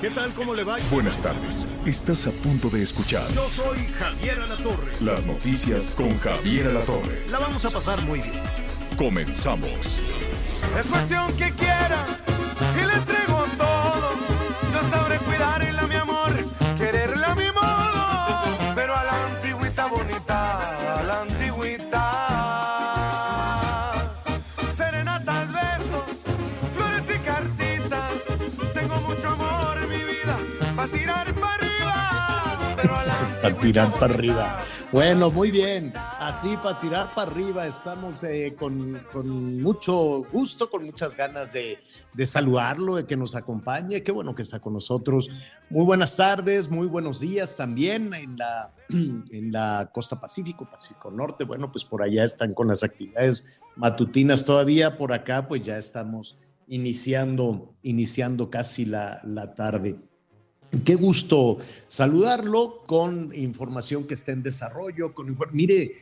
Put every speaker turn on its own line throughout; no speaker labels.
¿Qué tal? ¿Cómo le va?
Buenas tardes. Estás a punto de escuchar
Yo soy Javier Alatorre.
las noticias con Javier Alatorre.
La vamos a pasar muy bien.
Comenzamos.
Es cuestión que quiera y le entrego todo. Yo sabré cuidarla, Para tirar para arriba.
Bueno, muy bien. Así para tirar para arriba estamos eh, con, con mucho gusto, con muchas ganas de, de saludarlo, de que nos acompañe. Qué bueno que está con nosotros. Muy buenas tardes, muy buenos días también en la, en la costa Pacífico, Pacífico Norte. Bueno, pues por allá están con las actividades matutinas todavía. Por acá, pues ya estamos iniciando, iniciando casi la, la tarde. Qué gusto saludarlo con información que está en desarrollo. Con Mire,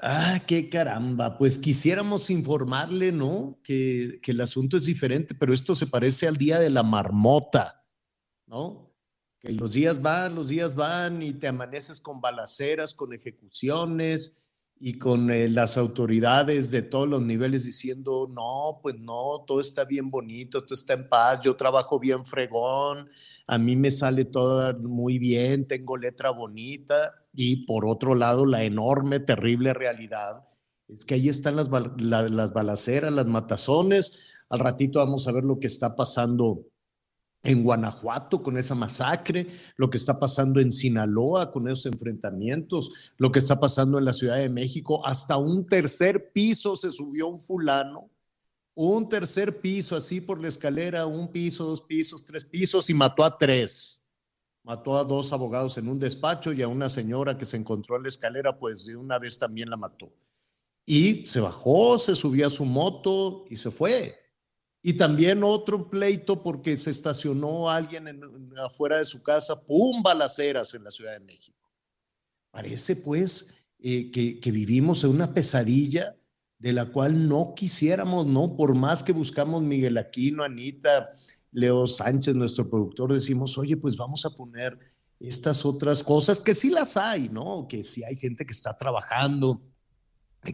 ah, qué caramba, pues quisiéramos informarle, ¿no? Que, que el asunto es diferente, pero esto se parece al día de la marmota, ¿no? Que los días van, los días van y te amaneces con balaceras, con ejecuciones y con eh, las autoridades de todos los niveles diciendo, no, pues no, todo está bien bonito, todo está en paz, yo trabajo bien fregón, a mí me sale todo muy bien, tengo letra bonita y por otro lado la enorme, terrible realidad es que ahí están las, la- las balaceras, las matazones, al ratito vamos a ver lo que está pasando en Guanajuato con esa masacre, lo que está pasando en Sinaloa con esos enfrentamientos, lo que está pasando en la Ciudad de México, hasta un tercer piso se subió un fulano, un tercer piso así por la escalera, un piso, dos pisos, tres pisos y mató a tres. Mató a dos abogados en un despacho y a una señora que se encontró en la escalera, pues de una vez también la mató. Y se bajó, se subió a su moto y se fue. Y también otro pleito porque se estacionó alguien en- afuera de su casa, ¡pum! balaceras en la Ciudad de México. Parece pues eh, que, que vivimos en una pesadilla de la cual no quisiéramos, ¿no? Por más que buscamos Miguel Aquino, Anita, Leo Sánchez, nuestro productor, decimos, oye, pues vamos a poner estas otras cosas que sí las hay, ¿no? Que sí hay gente que está trabajando,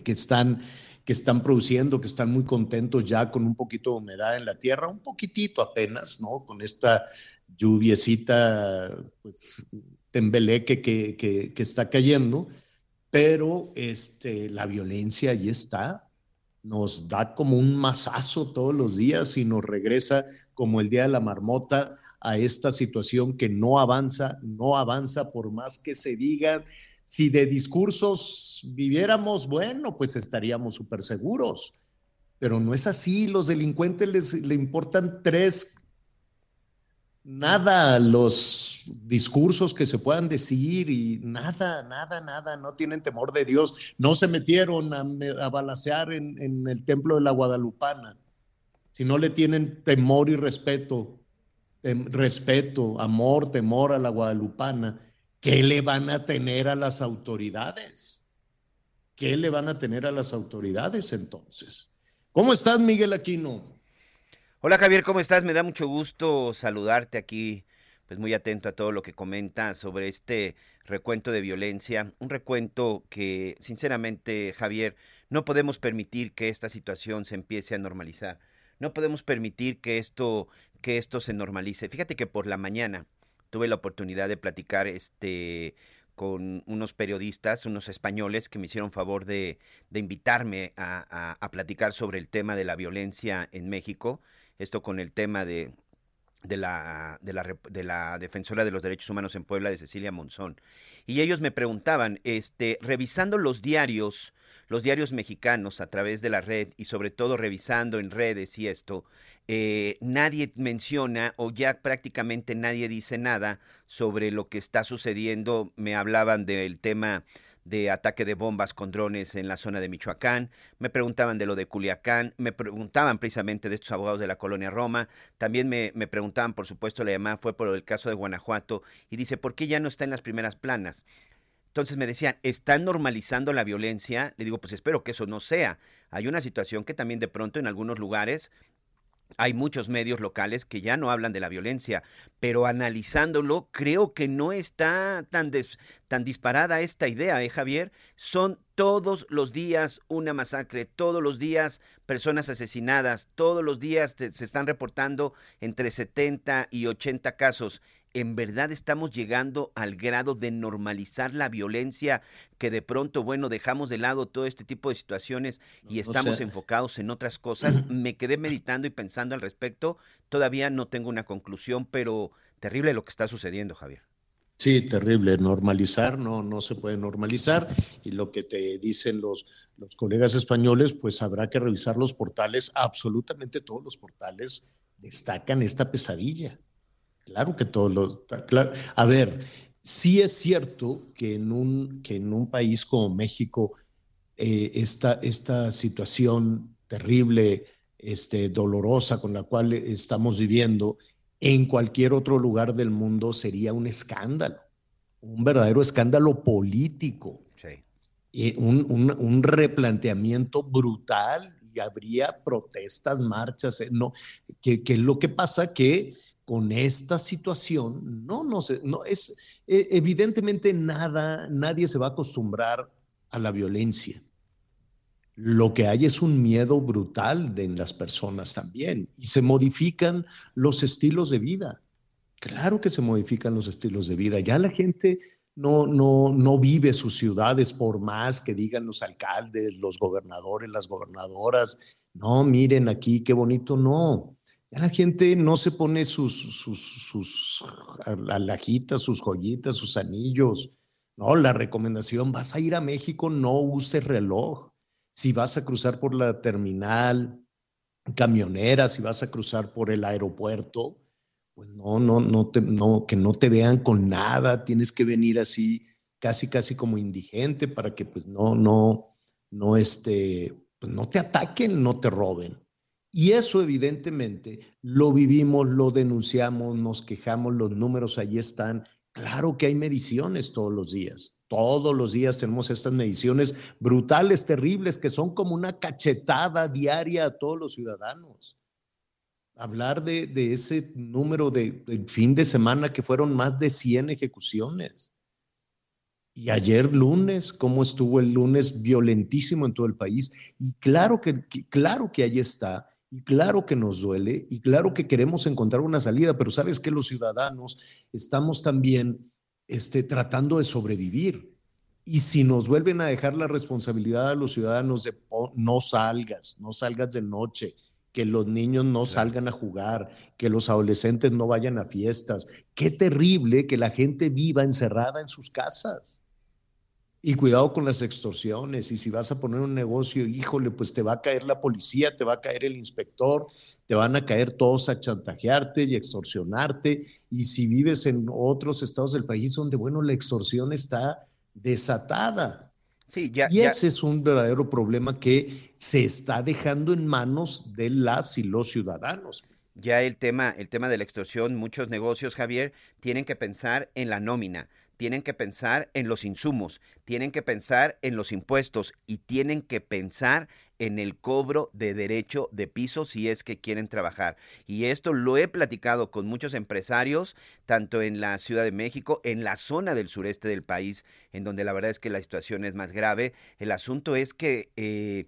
que están, que están produciendo, que están muy contentos ya con un poquito de humedad en la tierra, un poquitito apenas, ¿no? Con esta lluviecita, pues, tembeleque que, que, está cayendo, pero este, la violencia ahí está, nos da como un mazazo todos los días y nos regresa como el día de la marmota a esta situación que no avanza, no avanza por más que se digan. Si de discursos viviéramos, bueno, pues estaríamos súper seguros, pero no es así. Los delincuentes les le importan tres, nada los discursos que se puedan decir y nada, nada, nada, no tienen temor de Dios. No se metieron a, a balacear en, el templo de la Guadalupana, si no le tienen temor y respeto, tem- respeto, amor, temor a la Guadalupana, ¿qué le van a tener a las autoridades? ¿Qué le van a tener a las autoridades entonces? ¿Cómo estás, Miguel Aquino?
Hola Javier, ¿cómo estás? Me da mucho gusto saludarte aquí, pues muy atento a todo lo que comenta sobre este recuento de violencia, un recuento que sinceramente Javier, no podemos permitir que esta situación se empiece a normalizar. No podemos permitir que esto que esto se normalice. Fíjate que por la mañana tuve la oportunidad de platicar este con unos periodistas, unos españoles que me hicieron favor de, de invitarme a, a, platicar sobre el tema de la violencia en México esto con el tema de, de, la, de, la, de la defensora de los derechos humanos en Puebla, de Cecilia Monzón. Y ellos me preguntaban, este, revisando los diarios, los diarios mexicanos a través de la red y sobre todo revisando en redes y esto, eh, nadie menciona o ya prácticamente nadie dice nada sobre lo que está sucediendo. Me hablaban del tema de ataque de bombas con drones en la zona de Michoacán, me preguntaban de lo de Culiacán, me preguntaban precisamente de estos abogados de la colonia Roma, también me, me preguntaban, por supuesto, la llamada fue por el caso de Guanajuato, y dice, ¿por qué ya no está en las primeras planas? Entonces me decían, ¿están normalizando la violencia? Le digo, pues espero que eso no sea. Hay una situación que también de pronto en algunos lugares hay muchos medios locales que ya no hablan de la violencia, pero analizándolo creo que no está tan, tan disparada esta idea, ¿eh, Javier? Son todos los días una masacre, todos los días personas asesinadas, todos los días se están reportando entre 70 y 80 casos en verdad estamos llegando al grado de normalizar la violencia que de pronto, bueno, dejamos de lado todo este tipo de situaciones y estamos enfocados en otras cosas. Me quedé meditando y pensando al respecto. Todavía no tengo una conclusión, pero terrible lo que está sucediendo, Javier.
Sí, terrible. Normalizar no, no se puede normalizar. Y lo que te dicen los, los colegas españoles, pues habrá que revisar los portales. Absolutamente todos los portales destacan esta pesadilla. Claro que todos los... A ver, sí es cierto que en un, que en un país como México eh, esta, esta situación terrible, este, dolorosa con la cual estamos viviendo, en cualquier otro lugar del mundo sería un escándalo, un verdadero escándalo político, sí. un, un, un, replanteamiento brutal y habría protestas, marchas, eh, no, que, que lo que pasa que con esta situación, no, no sé, no es e, evidentemente nada, nadie se va a acostumbrar a la violencia. Lo que hay es un miedo brutal en las personas también y se modifican los estilos de vida. Claro que se modifican los estilos de vida. Ya la gente no, no, no vive sus ciudades por más que digan los alcaldes, los gobernadores, las gobernadoras. No, miren aquí qué bonito. No, la gente no se pone sus, sus, sus alajitas, sus joyitas, sus anillos. No, la recomendación, vas a ir a México, no uses reloj. Si vas a cruzar por la terminal camionera, si vas a cruzar por el aeropuerto, pues no, no, no, te, no, que no te vean con nada, tienes que venir así, casi, casi como indigente para que pues no, no, no, este, pues no te ataquen, no te roben. Y eso evidentemente lo vivimos, lo denunciamos, nos quejamos, los números ahí están. Claro que hay mediciones todos los días. Todos los días tenemos estas mediciones brutales, terribles, que son como una cachetada diaria a todos los ciudadanos. Hablar de, ese número de, fin de semana que fueron más de 100 ejecuciones. Y ayer lunes, cómo estuvo el lunes violentísimo en todo el país. Y claro que, claro que ahí está y claro que nos duele y claro que queremos encontrar una salida, pero sabes que los ciudadanos estamos también este, tratando de sobrevivir. Y si nos vuelven a dejar la responsabilidad a los ciudadanos de no salgas, no salgas de noche, que los niños no salgan a jugar, que los adolescentes no vayan a fiestas, qué terrible que la gente viva encerrada en sus casas. Y cuidado con las extorsiones. Y si vas a poner un negocio, híjole, pues te va a caer la policía, te va a caer el inspector, te van a caer todos a chantajearte y extorsionarte. Y si vives en otros estados del país donde, bueno, la extorsión está desatada.
Sí, ya,
y ese es un verdadero problema que se está dejando en manos de las y los ciudadanos
ya el tema, el tema de la extorsión, muchos negocios, Javier, tienen que pensar en la nómina tienen que pensar en los insumos, tienen que pensar en los impuestos y tienen que pensar en el cobro de derecho de piso si es que quieren trabajar. Y esto lo he platicado con muchos empresarios, tanto en la Ciudad de México, en la zona del sureste del país, en donde la verdad es que la situación es más grave. El asunto es que... Eh,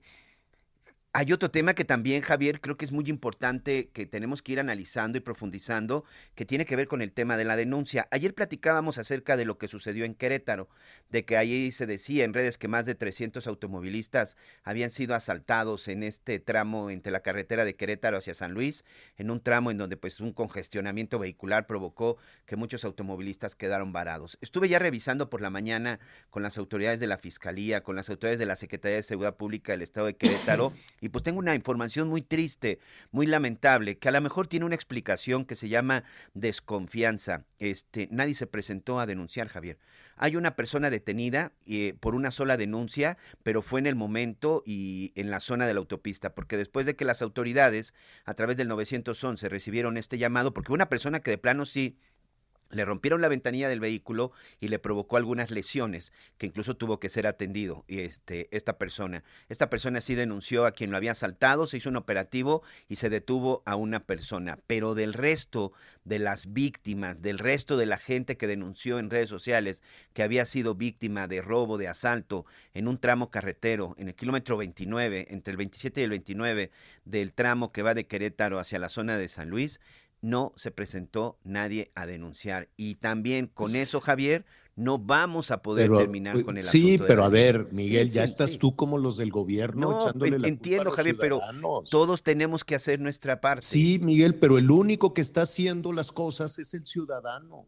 Hay otro tema que también, Javier, creo que es muy importante que tenemos que ir analizando y profundizando, que tiene que ver con el tema de la denuncia. Ayer platicábamos acerca de lo que sucedió en Querétaro, de que ahí se decía en redes que más de 300 automovilistas habían sido asaltados en este tramo entre la carretera de Querétaro hacia San Luis, en un tramo en donde pues un congestionamiento vehicular provocó que muchos automovilistas quedaron varados. Estuve ya revisando por la mañana con las autoridades de la Fiscalía, con las autoridades de la Secretaría de Seguridad Pública del Estado de Querétaro y pues tengo una información muy triste, muy lamentable, que a lo mejor tiene una explicación que se llama desconfianza. Este, nadie se presentó a denunciar, Javier. Hay una persona detenida eh, por una sola denuncia, pero fue en el momento y en la zona de la autopista, porque después de que las autoridades a través del 911 recibieron este llamado, porque una persona que de plano sí le rompieron la ventanilla del vehículo y le provocó algunas lesiones, que incluso tuvo que ser atendido este, esta persona. Esta persona sí denunció a quien lo había asaltado, se hizo un operativo y se detuvo a una persona. Pero del resto de las víctimas, del resto de la gente que denunció en redes sociales que había sido víctima de robo, de asalto en un tramo carretero, en el kilómetro 29, entre el 27 y el 29 del tramo que va de Querétaro hacia la zona de San Luis, no se presentó nadie a denunciar. Y también con eso, Javier, no vamos a poder terminar con el
Sí, pero a ver, Miguel, ya estás tú como los del gobierno
no, echándole la entiendo, culpa a Javier, pero todos tenemos que hacer nuestra parte.
Sí, Miguel, pero el único que está haciendo las cosas es el ciudadano.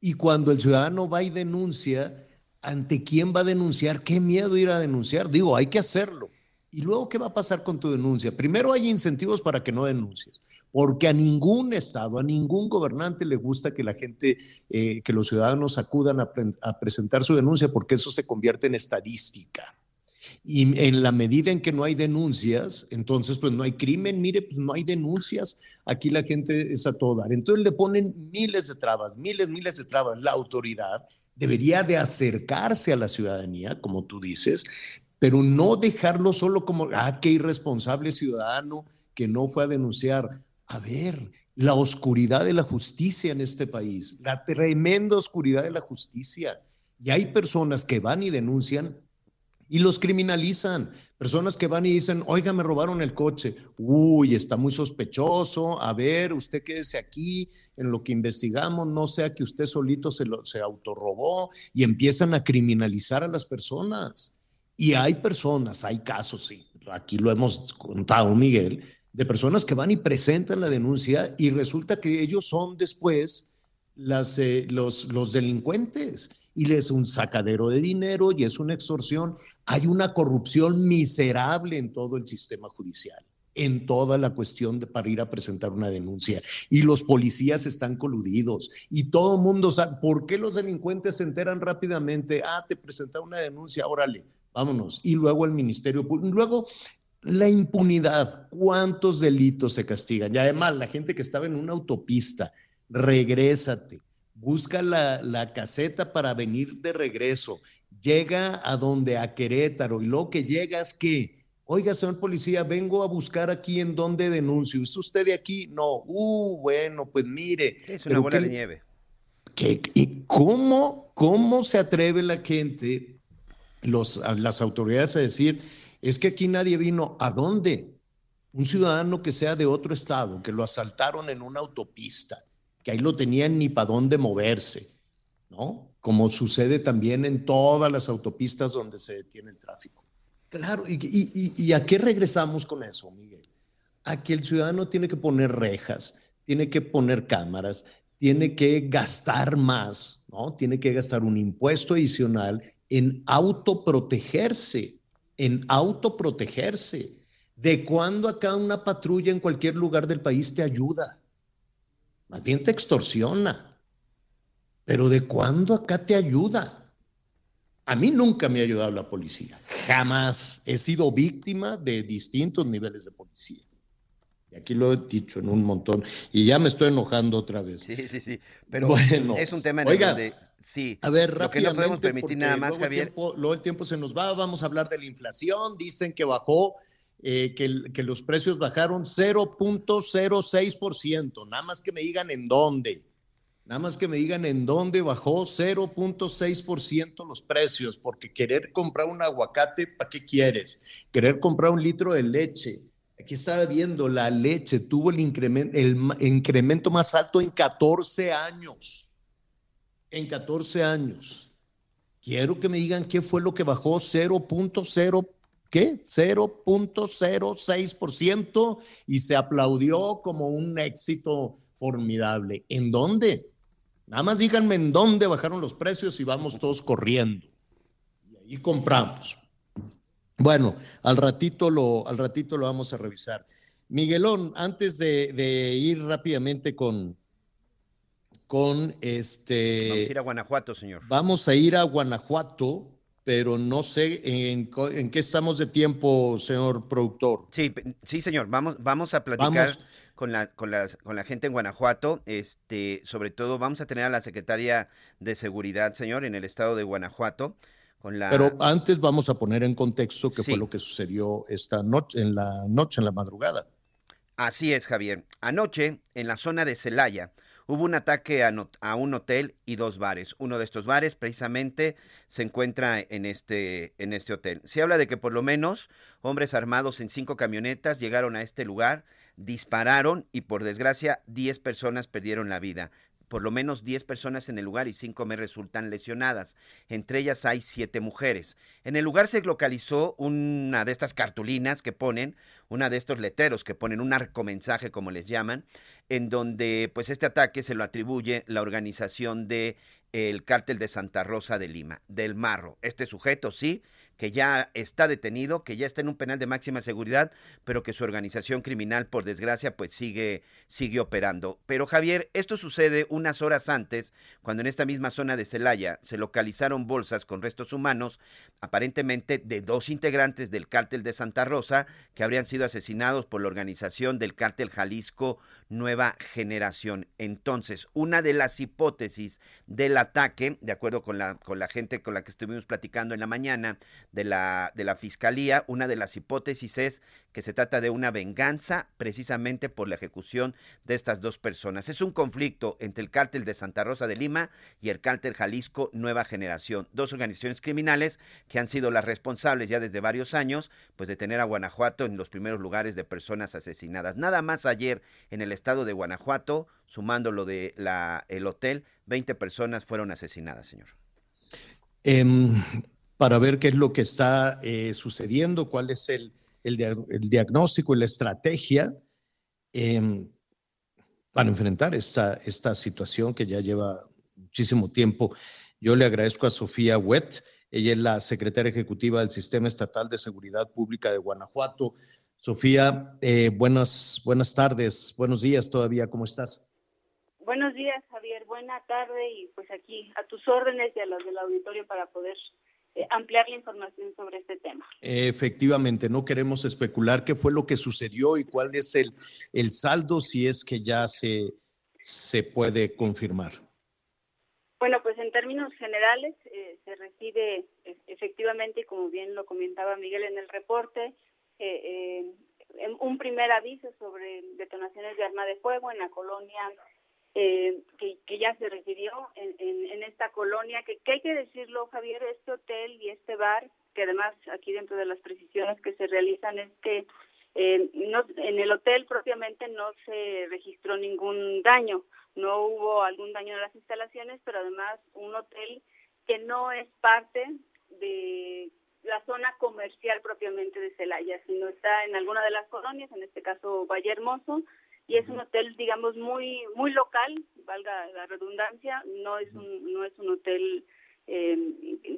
Y cuando el ciudadano va y denuncia, ¿ante quién va a denunciar? ¿Qué miedo ir a denunciar? Digo, hay que hacerlo. ¿Y luego qué va a pasar con tu denuncia? Primero hay incentivos para que no denuncies porque a ningún Estado, a ningún gobernante le gusta que la gente, eh, que los ciudadanos acudan a, presentar su denuncia, porque eso se convierte en estadística. Y en la medida en que no hay denuncias, entonces pues no hay crimen, mire, pues no hay denuncias, aquí la gente es a todo dar. Entonces le ponen miles de trabas, miles, miles de trabas. La autoridad debería de acercarse a la ciudadanía, como tú dices, pero no dejarlo solo como, ah, qué irresponsable ciudadano que no fue a denunciar a ver, la oscuridad de la justicia en este país, la tremenda oscuridad de la justicia. Y hay personas que van y denuncian y los criminalizan. Personas que van y dicen, oiga, me robaron el coche. Uy, está muy sospechoso. A ver, usted quédese aquí en lo que investigamos, no sea que usted solito se, lo, se autorrobó y empiezan a criminalizar a las personas. Y hay personas, hay casos, sí, aquí lo hemos contado, Miguel, de personas que van y presentan la denuncia y resulta que ellos son después las, eh, los, los delincuentes y les es un sacadero de dinero y es una extorsión. Hay una corrupción miserable en todo el sistema judicial, en toda la cuestión de para ir a presentar una denuncia. Y los policías están coludidos y todo el mundo sabe, ¿por qué los delincuentes se enteran rápidamente? Ah, te presentaron una denuncia, órale, vámonos. Y luego el Ministerio Público, luego la impunidad, cuántos delitos se castigan. Y además, la gente que estaba en una autopista, regrésate, busca la, caseta para venir de regreso, llega a donde, a Querétaro, y luego que llegas, ¿qué? Oiga, señor policía, vengo a buscar aquí en donde denuncio. ¿Es usted de aquí? No. Uh, bueno, pues mire.
Es una bola de nieve.
¿Y cómo, cómo se atreve la gente, los, las autoridades a decir, es que aquí nadie vino. ¿A dónde? Un ciudadano que sea de otro estado, que lo asaltaron en una autopista, que ahí lo tenían ni para dónde moverse, ¿no? Como sucede también en todas las autopistas donde se detiene el tráfico. Claro, ¿y, a qué regresamos con eso, Miguel? A que el ciudadano tiene que poner rejas, tiene que poner cámaras, tiene que gastar más, ¿no? Tiene que gastar un impuesto adicional en autoprotegerse en autoprotegerse. ¿De cuando acá una patrulla en cualquier lugar del país te ayuda? Más bien te extorsiona. Pero ¿de cuándo acá te ayuda? A mí nunca me ha ayudado la policía. Jamás he sido víctima de distintos niveles de policía. Y aquí lo he dicho en un montón. Y ya me estoy enojando otra vez.
Sí, sí, sí. Pero bueno, es un tema en oiga, Sí.
A ver, Lo que no podemos permitir nada más, Javier. luego el tiempo se nos va, vamos a hablar de la inflación. Dicen que bajó, eh, que, que, los precios bajaron 0.06%. Nada más que me digan en dónde. Nada más que me digan en dónde bajó 0.6% los precios, porque querer comprar un aguacate, ¿para qué quieres? Querer comprar un litro de leche. Aquí estaba viendo, la leche tuvo el incremento, el incremento más alto en 14 años. En 14 años. Quiero que me digan qué fue lo que bajó 0.0, ¿qué? 0.06% y se aplaudió como un éxito formidable. ¿En dónde? Nada más díganme en dónde bajaron los precios y vamos todos corriendo. Y ahí compramos. Bueno, al ratito lo, al ratito lo vamos a revisar. Miguelón, antes de, ir rápidamente con, con este.
Vamos a ir a Guanajuato, señor.
Vamos a ir a Guanajuato, pero no sé en, qué estamos de tiempo, señor productor.
Sí, sí, señor. Vamos, vamos a platicar con la, con la, con la gente en Guanajuato. Este, sobre todo vamos a tener a la secretaria de Seguridad, señor, en el estado de Guanajuato. La...
Pero antes vamos a poner en contexto qué fue lo que sucedió esta noche, en la noche, en la madrugada.
Así es, Javier. Anoche, en la zona de Celaya, hubo un ataque a, a, un hotel y dos bares. Uno de estos bares precisamente se encuentra en este, en este hotel. Se habla de que por lo menos hombres armados en cinco camionetas llegaron a este lugar dispararon y por desgracia 10 personas perdieron la vida. Por lo menos 10 personas en el lugar y 5 me resultan lesionadas. Entre ellas hay 7 mujeres. En el lugar se localizó una de estas cartulinas que ponen, una de estos letreros que ponen un arcomensaje como les llaman, en donde pues este ataque se lo atribuye la organización de el cártel de Santa Rosa de Lima, del Marro. Este sujeto sí que ya está detenido, que ya está en un penal de máxima seguridad, pero que su organización criminal, por desgracia, pues sigue, sigue operando. Pero Javier, esto sucede unas horas antes, cuando en esta misma zona de Celaya se localizaron bolsas con restos humanos, aparentemente de dos integrantes del cártel de Santa Rosa, que habrían sido asesinados por la organización del cártel Jalisco Nueva Generación. Entonces, una de las hipótesis del ataque, de acuerdo con la, con la gente con la que estuvimos platicando en la mañana, de la, de la Fiscalía, una de las hipótesis es que se trata de una venganza precisamente por la ejecución de estas dos personas. Es un conflicto entre el cártel de Santa Rosa de Lima y el cártel Jalisco Nueva Generación, dos organizaciones criminales que han sido las responsables ya desde varios años pues de tener a Guanajuato en los primeros lugares de personas asesinadas. Nada más ayer en el estado de Guanajuato, sumando lo de la, el hotel, 20 personas fueron asesinadas, señor.
Em, para ver qué es lo que está eh, sucediendo, cuál es el, el, diagnóstico y la estrategia em, para enfrentar esta, esta situación que ya lleva muchísimo tiempo. Yo le agradezco a Sofía Wett, ella es la secretaria ejecutiva del Sistema Estatal de Seguridad Pública de Guanajuato. Sofía, eh, buenas, buenas tardes, buenos días todavía, ¿cómo estás?
Buenos días, Javier, buena tarde y pues aquí a tus órdenes y a los del auditorio para poder eh, ampliar la información sobre este tema.
Efectivamente, no queremos especular qué fue lo que sucedió y cuál es el, el saldo si es que ya se, se puede confirmar.
Bueno, pues en términos generales eh, se recibe e, efectivamente, como bien lo comentaba Miguel en el reporte, eh, un primer aviso sobre detonaciones de arma de fuego en la colonia eh, que, ya se recibió en, en, esta colonia, que, hay que decirlo, Javier, este hotel y este bar, que además aquí dentro de las precisiones que se realizan es que eh, no, en el hotel propiamente no se registró ningún daño, no hubo algún daño en las instalaciones, pero además un hotel que no es parte de la zona comercial propiamente de Celaya, sino está en alguna de las colonias, en este caso Valle Hermoso, y es un hotel digamos muy muy local valga la redundancia no es un no es un hotel eh,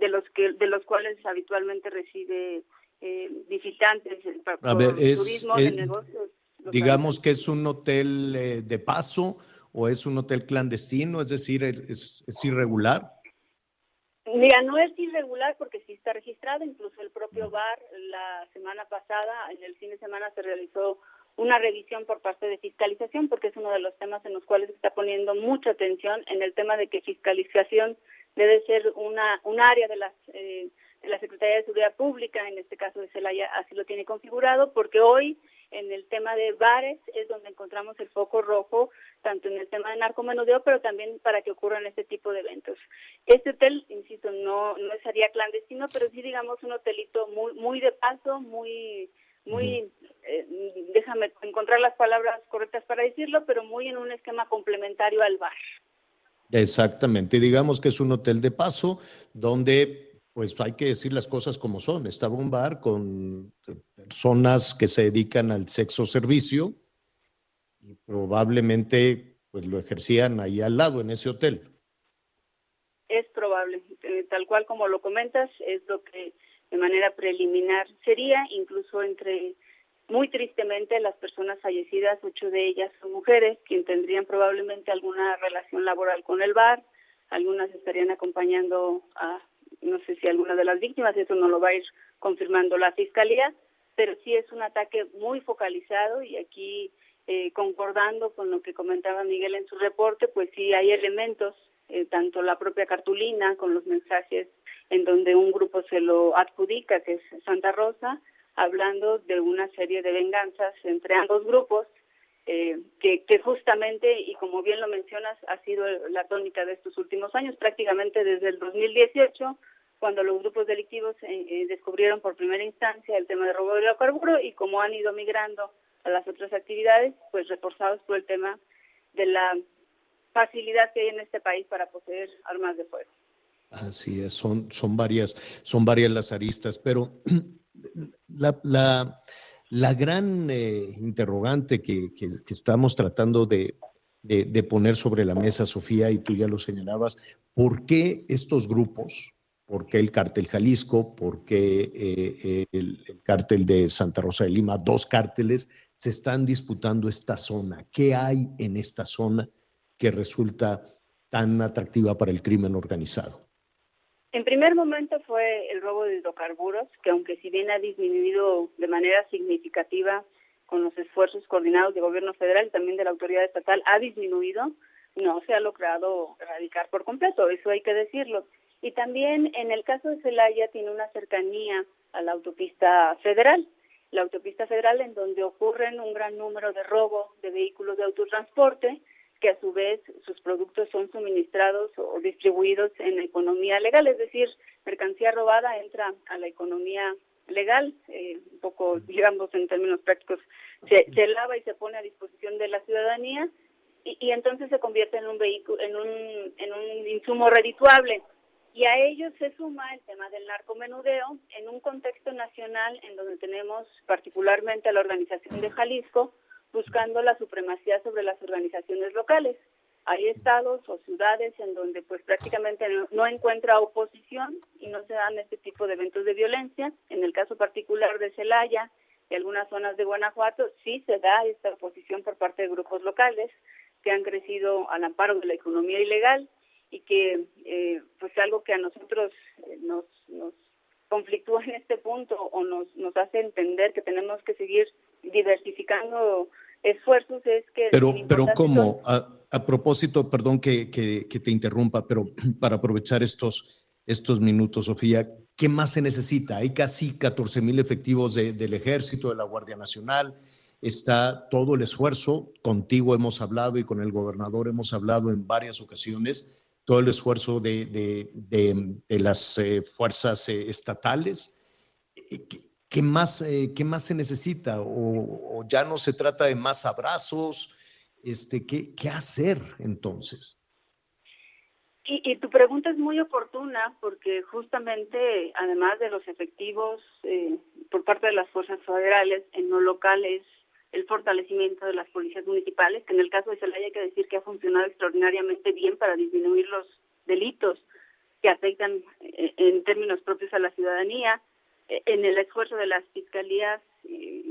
de los que de los cuales habitualmente recibe eh, visitantes eh, para turismo de negocios
digamos que es un hotel de paso o es un hotel clandestino es decir es, es irregular
Mira, no es irregular porque sí está registrado, incluso el propio bar la semana pasada, en el fin de semana se realizó una revisión por parte de fiscalización, porque es uno de los temas en los cuales se está poniendo mucha atención en el tema de que fiscalización debe ser una un área de las eh, de la Secretaría de Seguridad Pública, en este caso de Celaya, así lo tiene configurado, porque hoy en el tema de bares es donde encontramos el foco rojo, tanto en el tema de narcomenudeo, pero también para que ocurran este tipo de eventos. Este hotel, insisto, no, no sería clandestino, pero sí digamos un hotelito muy, muy de paso, muy, muy, eh, déjame encontrar las palabras correctas para decirlo, pero muy en un esquema complementario al bar.
Exactamente, digamos que es un hotel de paso donde pues hay que decir las cosas como son. Estaba un bar con personas que se dedican al sexo servicio y probablemente pues lo ejercían ahí al lado en ese hotel.
Es probable, eh, tal cual como lo comentas, es lo que de manera preliminar sería, incluso entre, muy tristemente, las personas fallecidas, ocho de ellas son mujeres, quien tendrían probablemente alguna relación laboral con el bar, algunas estarían acompañando a no sé si alguna de las víctimas, eso no lo va a ir confirmando la Fiscalía, pero sí es un ataque muy focalizado y aquí eh, concordando con lo que comentaba Miguel en su reporte, pues sí hay elementos, eh, tanto la propia cartulina con los mensajes en donde un grupo se lo adjudica, que es Santa Rosa, hablando de una serie de venganzas entre ambos grupos, eh, que, que, justamente, y como bien lo mencionas, ha sido la tónica de estos últimos años, prácticamente desde el 2018, cuando los grupos delictivos eh, eh, descubrieron por primera instancia el tema de robo de hidrocarburo y como han ido migrando a las otras actividades, pues reforzados por el tema de la facilidad que hay en este país para poseer armas de fuego.
Así es, son, son varias, son varias las aristas, pero la, la, la gran eh, interrogante que, estamos tratando de, poner sobre la mesa, Sofía, y tú ya lo señalabas, ¿por qué estos grupos, por qué el cártel Jalisco, por qué eh, el, el, cártel de Santa Rosa de Lima, dos cárteles, se están disputando esta zona. ¿Qué hay en esta zona que resulta tan atractiva para el crimen organizado?
En primer momento fue el robo de hidrocarburos, que aunque si bien ha disminuido de manera significativa con los esfuerzos coordinados del gobierno federal y también de la autoridad estatal, ha disminuido, no se ha logrado erradicar por completo, eso hay que decirlo. Y también en el caso de Celaya tiene una cercanía a la autopista federal, la autopista federal en donde ocurren un gran número de robos de vehículos de autotransporte que a su vez sus productos son suministrados o distribuidos en la economía legal, es decir, mercancía robada entra a la economía legal, eh, un poco, digamos, en términos prácticos, se, se lava y se pone a disposición de la ciudadanía y, y entonces se convierte en un vehículo, en un, en un insumo redituable. Y a ello se suma el tema del narcomenudeo en un contexto nacional en donde tenemos particularmente a la organización de Jalisco buscando la supremacía sobre las organizaciones locales. Hay estados o ciudades en donde pues prácticamente no, no encuentra oposición y no se dan este tipo de eventos de violencia. En el caso particular de Celaya y algunas zonas de Guanajuato sí se da esta oposición por parte de grupos locales que han crecido al amparo de la economía ilegal y que eh, pues algo que a nosotros eh, nos, nos conflictúa en este punto o nos, nos hace entender que tenemos que seguir diversificando esfuerzos es que...
Pero, pero ¿cómo? A, a, propósito, perdón que, que, que, te interrumpa, pero para aprovechar estos, estos minutos, Sofía, ¿qué más se necesita? Hay casi 14 mil efectivos de, del Ejército, de la Guardia Nacional, está todo el esfuerzo, contigo hemos hablado y con el gobernador hemos hablado en varias ocasiones, todo el esfuerzo de, de, de, las eh, fuerzas eh, estatales. ¿Qué, ¿Qué, más, eh, ¿Qué más se necesita? O, ¿O, ya no se trata de más abrazos? Este, ¿qué, qué hacer entonces?
Y, y, tu pregunta es muy oportuna porque justamente, además de los efectivos eh, por parte de las fuerzas federales en lo local es el fortalecimiento de las policías municipales, que en el caso de Celaya hay que decir que ha funcionado extraordinariamente bien para disminuir los delitos que afectan eh, en términos propios a la ciudadanía, en el esfuerzo de las fiscalías,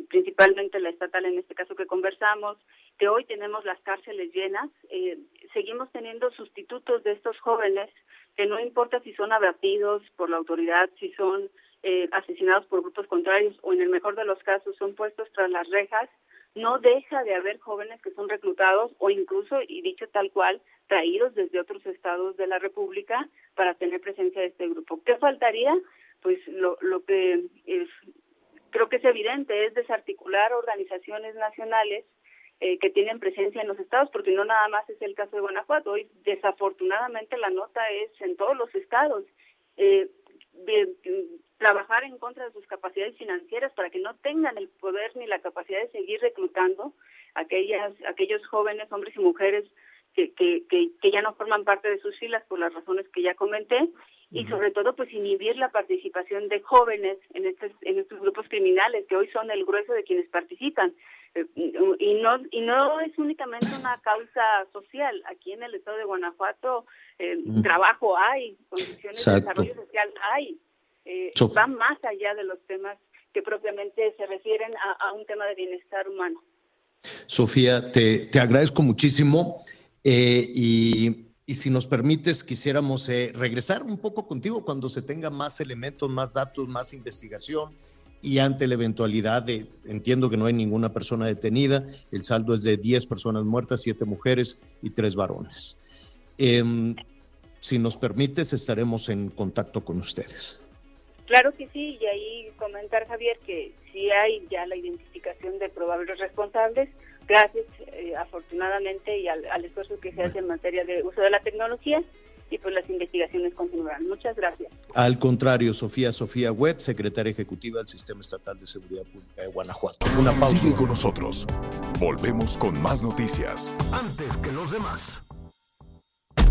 principalmente la estatal en este caso que conversamos, que hoy tenemos las cárceles llenas, eh, seguimos teniendo sustitutos de estos jóvenes que no importa si son abatidos por la autoridad, si son eh, asesinados por grupos contrarios o en el mejor de los casos son puestos tras las rejas, no deja de haber jóvenes que son reclutados o incluso, y dicho tal cual, traídos desde otros estados de la República para tener presencia de este grupo. ¿Qué faltaría? Pues lo, lo que es creo que es evidente, es desarticular organizaciones nacionales eh, que tienen presencia en los estados, porque no nada más es el caso de Guanajuato. Hoy, desafortunadamente, la nota es en todos los estados. Eh, trabajar en contra de sus capacidades financieras para que no tengan el poder ni la capacidad de seguir reclutando aquellas aquellos jóvenes hombres y mujeres que, que, que, ya no forman parte de sus filas por las razones que ya comenté y sobre todo pues inhibir la participación de jóvenes en estos en estos grupos criminales que hoy son el grueso de quienes participan. Eh, y no y no es únicamente una causa social. Aquí en el estado de Guanajuato eh, trabajo hay condiciones de desarrollo social hay. Eh, va más allá de los temas que propiamente se refieren a, un tema de bienestar humano.
Sofía te, te agradezco muchísimo eh, y, si nos permites, quisiéramos eh, regresar un poco contigo cuando se tenga más elementos, más datos, más investigación y ante la eventualidad de, entiendo que no hay ninguna persona detenida, el saldo es de 10 personas muertas, 7 mujeres y 3 varones. Em, si nos permites, estaremos en contacto con ustedes.
Claro que sí, y ahí comentar, Javier, que si hay ya la identificación de probables responsables, gracias eh, afortunadamente y al, esfuerzo que se hace en materia de uso de la tecnología y pues las investigaciones continuarán. Muchas gracias.
Al contrario, Sofía Sofía Webb, secretaria ejecutiva del Sistema Estatal de Seguridad Pública de Guanajuato.
Una pausa. Sigue con nosotros. Volvemos con más noticias.
Antes que los demás.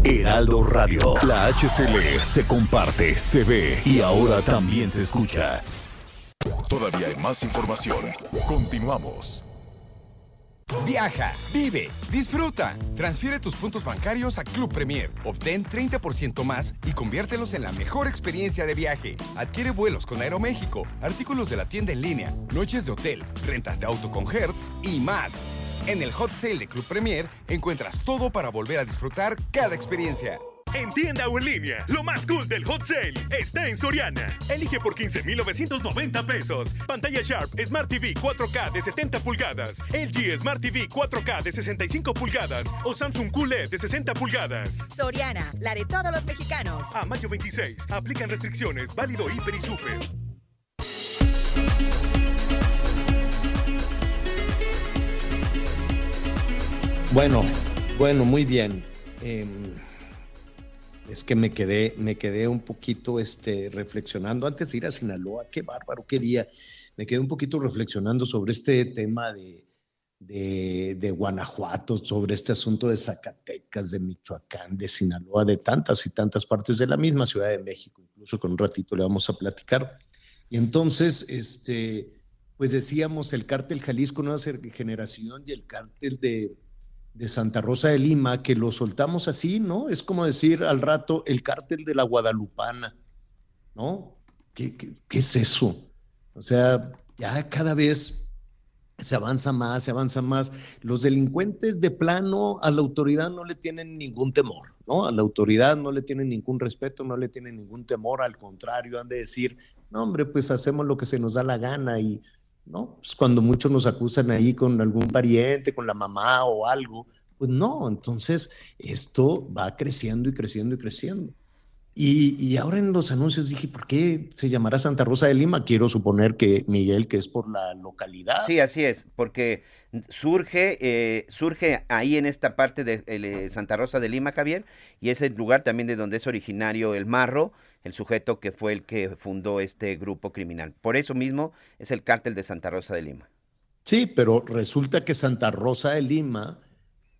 Heraldo Radio. La HCL se comparte, se ve y ahora también se escucha. Todavía hay más información. Continuamos.
Viaja, vive, disfruta. Transfiere tus puntos bancarios a Club Premier. Obtén 30% más y conviértelos en la mejor experiencia de viaje. Adquiere vuelos con Aeroméxico, artículos de la tienda en línea, noches de hotel, rentas de auto con Hertz y más. En el hot sale de Club Premier encuentras todo para volver a disfrutar cada experiencia.
En tienda o en línea, lo más cool del hot sale está en Soriana. Elige por 15,990 pesos. Pantalla Sharp Smart TV 4K de 70 pulgadas, LG Smart TV 4K de 65 pulgadas o Samsung QLED de 60 pulgadas.
Soriana, la de todos los mexicanos.
A mayo 26, aplican restricciones, válido hiper y super.
Bueno, bueno, muy bien. Eh, es que me quedé, me quedé un poquito este, reflexionando antes de ir a Sinaloa, qué bárbaro, qué día. Me quedé un poquito reflexionando sobre este tema de, de, Guanajuato, sobre este asunto de Zacatecas, de Michoacán, de Sinaloa, de tantas y tantas partes de la misma Ciudad de México, incluso con un ratito le vamos a platicar. Y entonces, este, pues decíamos el cártel Jalisco Nueva Generación y el cártel de, de Santa Rosa de Lima, que lo soltamos así, ¿no? Es como decir al rato el cártel de la Guadalupana, ¿no? ¿Qué, es eso? O sea, ya cada vez se avanza más, se avanza más. Los delincuentes de plano a la autoridad no le tienen ningún temor, ¿no? A la autoridad no le tienen ningún respeto, no le tienen ningún temor, al contrario, han de decir, no, hombre, pues hacemos lo que se nos da la gana y ¿no? Pues cuando muchos nos acusan ahí con algún pariente, con la mamá o algo, pues no, entonces esto va creciendo y creciendo y creciendo. Y, ahora en los anuncios dije, ¿por qué se llamará Santa Rosa de Lima? Quiero suponer que, Miguel, que es por la localidad.
Sí, así es, porque surge, eh, surge ahí en esta parte de eh, Santa Rosa de Lima, Javier, y es el lugar también de donde es originario el marro, el sujeto que fue el que fundó este grupo criminal. Por eso mismo es el cártel de Santa Rosa de Lima.
Sí, pero resulta que Santa Rosa de Lima,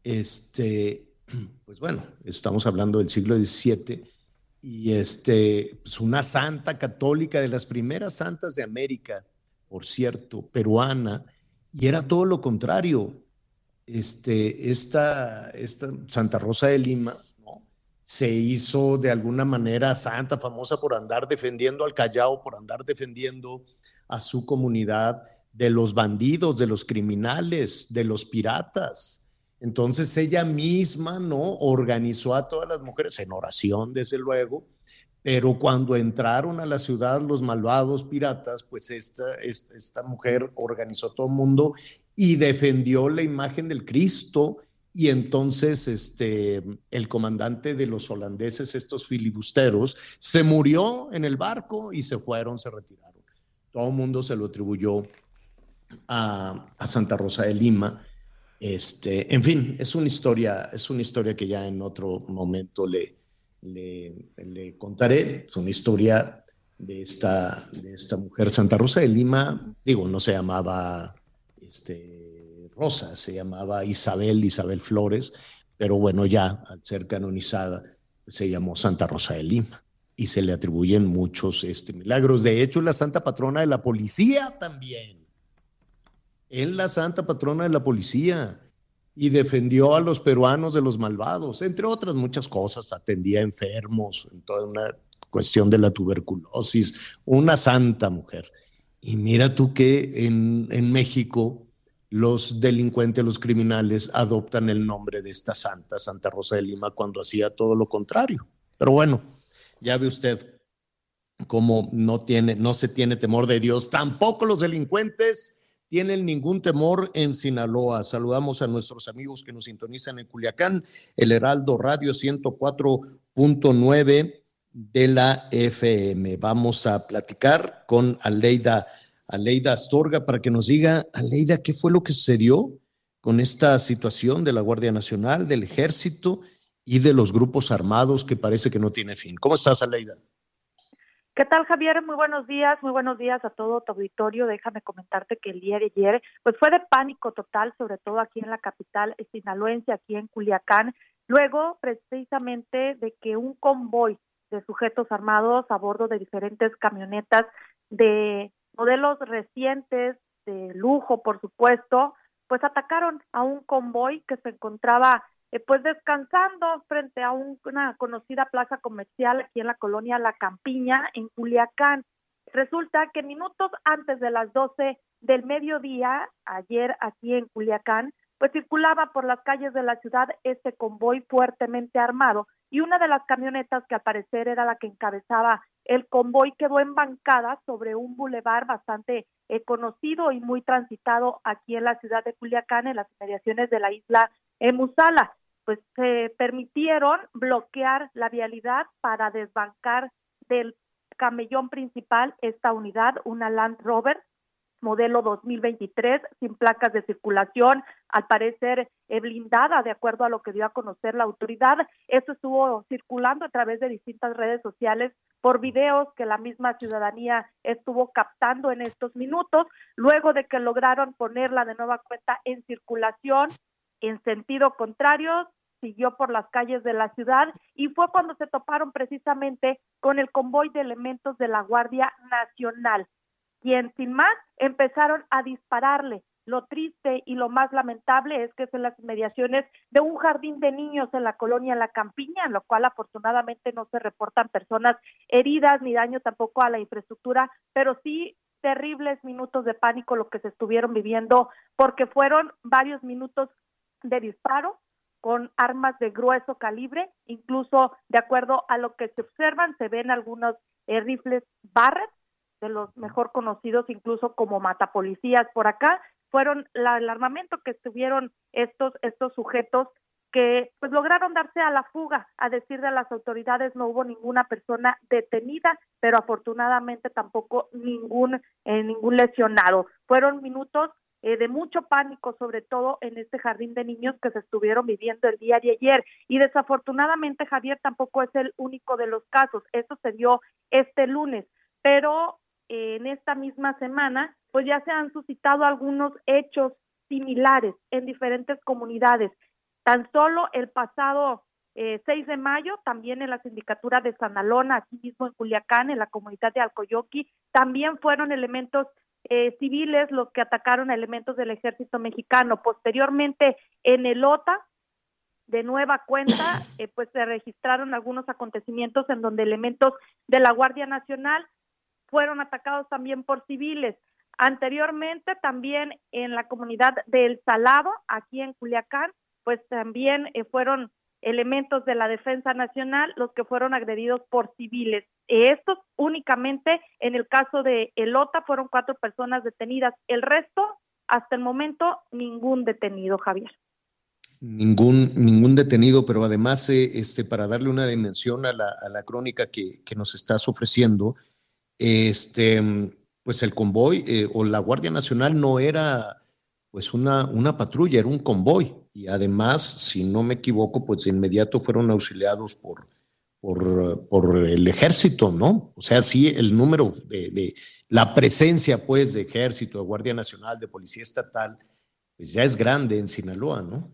este, pues bueno, estamos hablando del siglo XVII, y este, pues una santa católica de las primeras santas de América, por cierto, peruana, y era todo lo contrario. Este, esta, esta Santa Rosa de Lima se hizo de alguna manera santa, famosa por andar defendiendo al Callao, por andar defendiendo a su comunidad de los bandidos, de los criminales, de los piratas. Entonces ella misma, ¿no? Organizó a todas las mujeres en oración, desde luego, pero cuando entraron a la ciudad los malvados piratas, pues esta, esta, mujer organizó todo el mundo y defendió la imagen del Cristo y entonces este, el comandante de los holandeses, estos filibusteros, se murió en el barco y se fueron, se retiraron. todo el mundo se lo atribuyó a, Santa Rosa de Lima. Este, en fin, es una historia, es una historia que ya en otro momento le, le, contaré. Es una historia de esta, de esta mujer. Santa Rosa de Lima, digo, no se llamaba este, Rosa, se llamaba Isabel, Isabel Flores, pero bueno, ya al ser canonizada, se llamó Santa Rosa de Lima y se le atribuyen muchos este, milagros. De hecho, la santa patrona de la policía también. Es la santa patrona de la policía y defendió a los peruanos de los malvados, entre otras muchas cosas, atendía enfermos, en toda una cuestión de la tuberculosis, una santa mujer. Y mira tú que en, en México los delincuentes, los criminales adoptan el nombre de esta santa, Santa Rosa de Lima, cuando hacía todo lo contrario. Pero bueno, ya ve usted cómo no, tiene, no se tiene temor de Dios. Tampoco los delincuentes tienen ningún temor en Sinaloa. Saludamos a nuestros amigos que nos sintonizan en Culiacán, el Heraldo Radio 104.9 de la FM. Vamos a platicar con Aleida, Aleida Astorga para que nos diga, Aleida, ¿qué fue lo que sucedió con esta situación de la Guardia Nacional, del Ejército y de los grupos armados que parece que no tiene fin. ¿Cómo estás, Aleida?
¿Qué tal, Javier? Muy buenos días, muy buenos días a todo tu auditorio. Déjame comentarte que el día de ayer pues fue de pánico total, sobre todo aquí en la capital sinaloense, aquí en Culiacán, luego precisamente de que un convoy de sujetos armados a bordo de diferentes camionetas de modelos recientes, de lujo, por supuesto, pues atacaron a un convoy que se encontraba eh, pues descansando frente a una conocida plaza comercial aquí en la colonia La Campiña, en Culiacán. Resulta que minutos antes de las 12 del mediodía, ayer aquí en Culiacán, pues circulaba por las calles de la ciudad este convoy fuertemente armado y una de las camionetas que al parecer era la que encabezaba el convoy quedó embancada sobre un bulevar bastante eh, conocido y muy transitado aquí en la ciudad de Culiacán, en las inmediaciones de la isla Musala. Pues se permitieron bloquear la vialidad para desbancar del camellón principal esta unidad, una Land Rover modelo 2023 sin placas de circulación, al parecer eh, blindada de acuerdo a lo que dio a conocer la autoridad. Esto estuvo circulando a través de distintas redes sociales por videos que la misma ciudadanía estuvo captando en estos minutos, luego de que lograron ponerla de nueva cuenta en circulación en sentido contrario, siguió por las calles de la ciudad y fue cuando se toparon precisamente con el convoy de elementos de la Guardia Nacional, quien sin más empezaron a dispararle. Lo triste y lo más lamentable es que es en las inmediaciones de un jardín de niños en la colonia La Campiña, en lo cual afortunadamente no se reportan personas heridas ni daño tampoco a la infraestructura, pero sí terribles minutos de pánico lo que se estuvieron viviendo porque fueron varios minutos de disparo con armas de grueso calibre, incluso de acuerdo a lo que se observan, se ven algunos eh, rifles Barrett, de los mejor conocidos incluso como matapolicías por acá, fueron la, el armamento que tuvieron estos, estos sujetos que pues lograron darse a la fuga. A decir de las autoridades no hubo ninguna persona detenida, pero afortunadamente tampoco ningún eh, ningún lesionado. Fueron minutos eh, de mucho pánico, sobre todo en este jardín de niños que se estuvieron viviendo el día de ayer. Y desafortunadamente, Javier, tampoco es el único de los casos. Eso se dio este lunes, pero en esta misma semana, pues ya se han suscitado algunos hechos similares en diferentes comunidades. Tan solo el pasado eh, 6 de mayo, también en la sindicatura de Sanalona, aquí mismo en Culiacán, en la comunidad de Alcoyoqui, también fueron elementos eh, civiles los que atacaron a elementos del ejército mexicano. Posteriormente, en el OTA, de nueva cuenta, eh, pues se registraron algunos acontecimientos en donde elementos de la Guardia Nacional fueron atacados también por civiles. Anteriormente, también en la comunidad de El Salado, aquí en Culiacán, pues también eh, fueron elementos de la Defensa Nacional los que fueron agredidos por civiles. Estos únicamente en el caso de Elota fueron cuatro personas detenidas. El resto, hasta el momento, ningún detenido, Javier.
Ningún, ningún detenido, pero además, eh, este, para darle una dimensión a la, a la crónica que, que, nos estás ofreciendo, este, pues el convoy eh, o la Guardia Nacional no era pues una, una patrulla, era un convoy. Y además, si no me equivoco, pues de inmediato fueron auxiliados por, por, por el ejército, ¿no? O sea, sí, el número de, de, la presencia, pues, de ejército, de Guardia Nacional, de Policía Estatal, pues ya es grande en Sinaloa, ¿no?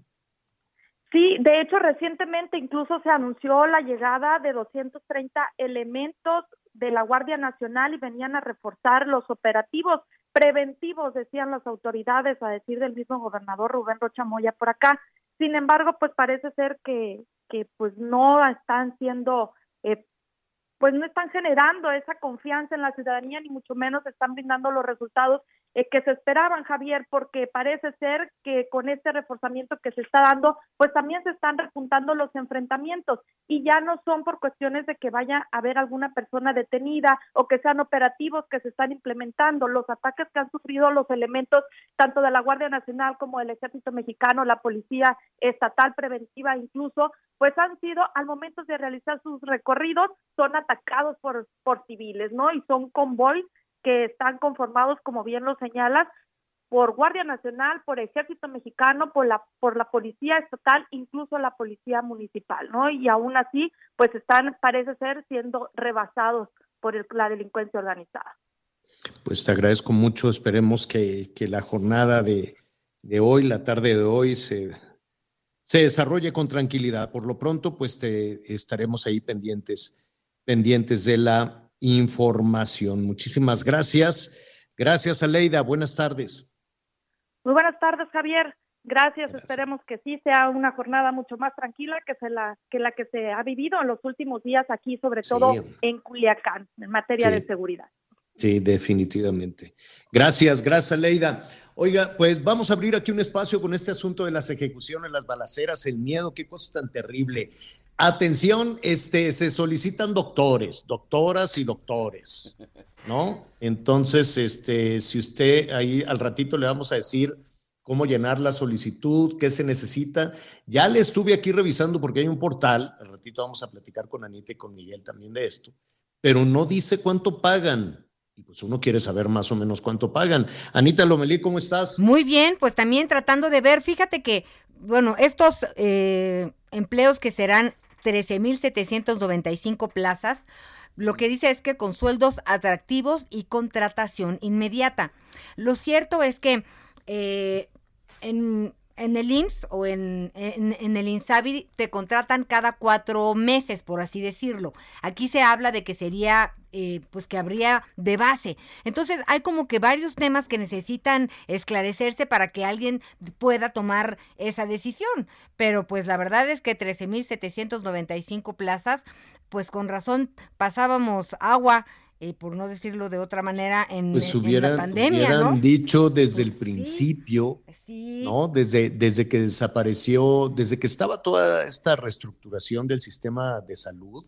Sí, de hecho, recientemente incluso se anunció la llegada de 230 elementos de la Guardia Nacional y venían a reforzar los operativos preventivos, decían las autoridades, a decir del mismo gobernador Rubén Rocha Moya por acá. Sin embargo, pues parece ser que, que pues no están siendo eh, pues no están generando esa confianza en la ciudadanía, ni mucho menos están brindando los resultados eh, que se esperaban, Javier, porque parece ser que con este reforzamiento que se está dando, pues también se están repuntando los enfrentamientos y ya no son por cuestiones de que vaya a haber alguna persona detenida o que sean operativos que se están implementando. Los ataques que han sufrido los elementos tanto de la Guardia Nacional como del Ejército Mexicano, la Policía Estatal Preventiva incluso, pues han sido al momento de realizar sus recorridos, son atacados por, por civiles, ¿no? Y son convoys que están conformados, como bien lo señalas, por Guardia Nacional, por Ejército Mexicano, por la por la Policía Estatal, incluso la Policía Municipal, ¿no? Y aún así, pues están, parece ser, siendo rebasados por la delincuencia organizada.
Pues te agradezco mucho, esperemos que, que la jornada de, de, hoy, la tarde de hoy, se, se desarrolle con tranquilidad. Por lo pronto, pues te estaremos ahí pendientes, pendientes de la información. Muchísimas gracias. Gracias, Aleida. Buenas tardes.
Muy buenas tardes, Javier. Gracias. Esperemos que sí sea una jornada mucho más tranquila que, se la, que la que se ha vivido en los últimos días aquí, sobre todo en Culiacán, en materia
sí.
de seguridad.
Sí, definitivamente. Gracias, gracias, Leida. Oiga, pues vamos a abrir aquí un espacio con este asunto de las ejecuciones, las balaceras, el miedo, qué cosa tan terrible. Atención, este, se solicitan doctores, doctoras y doctores, ¿no? Entonces, este, si usted ahí al ratito le vamos a decir cómo llenar la solicitud, qué se necesita. Ya le estuve aquí revisando porque hay un portal, al ratito vamos a platicar con Anita y con Miguel también de esto, pero no dice cuánto pagan. Y pues uno quiere saber más o menos cuánto pagan. Anita Lomelí, ¿cómo estás?
Muy bien, pues también tratando de ver, fíjate que, bueno, estos eh, empleos que serán 13.795 plazas. Lo que dice es que con sueldos atractivos y contratación inmediata. Lo cierto es que eh, en, en, el IMSS o en, en, el INSABI te contratan cada cuatro meses, por así decirlo. Aquí se habla de que sería, eh, pues que habría de base. Entonces hay como que varios temas que necesitan esclarecerse para que alguien pueda tomar esa decisión. Pero pues la verdad es que 13.795 plazas, pues con razón pasábamos agua eh, por no decirlo de otra manera, en,
pues hubieran,
en la pandemia.
Hubieran
¿no?
dicho desde
pues
el principio,
sí.
¿no? Desde, desde que desapareció, desde que estaba toda esta reestructuración del sistema de salud,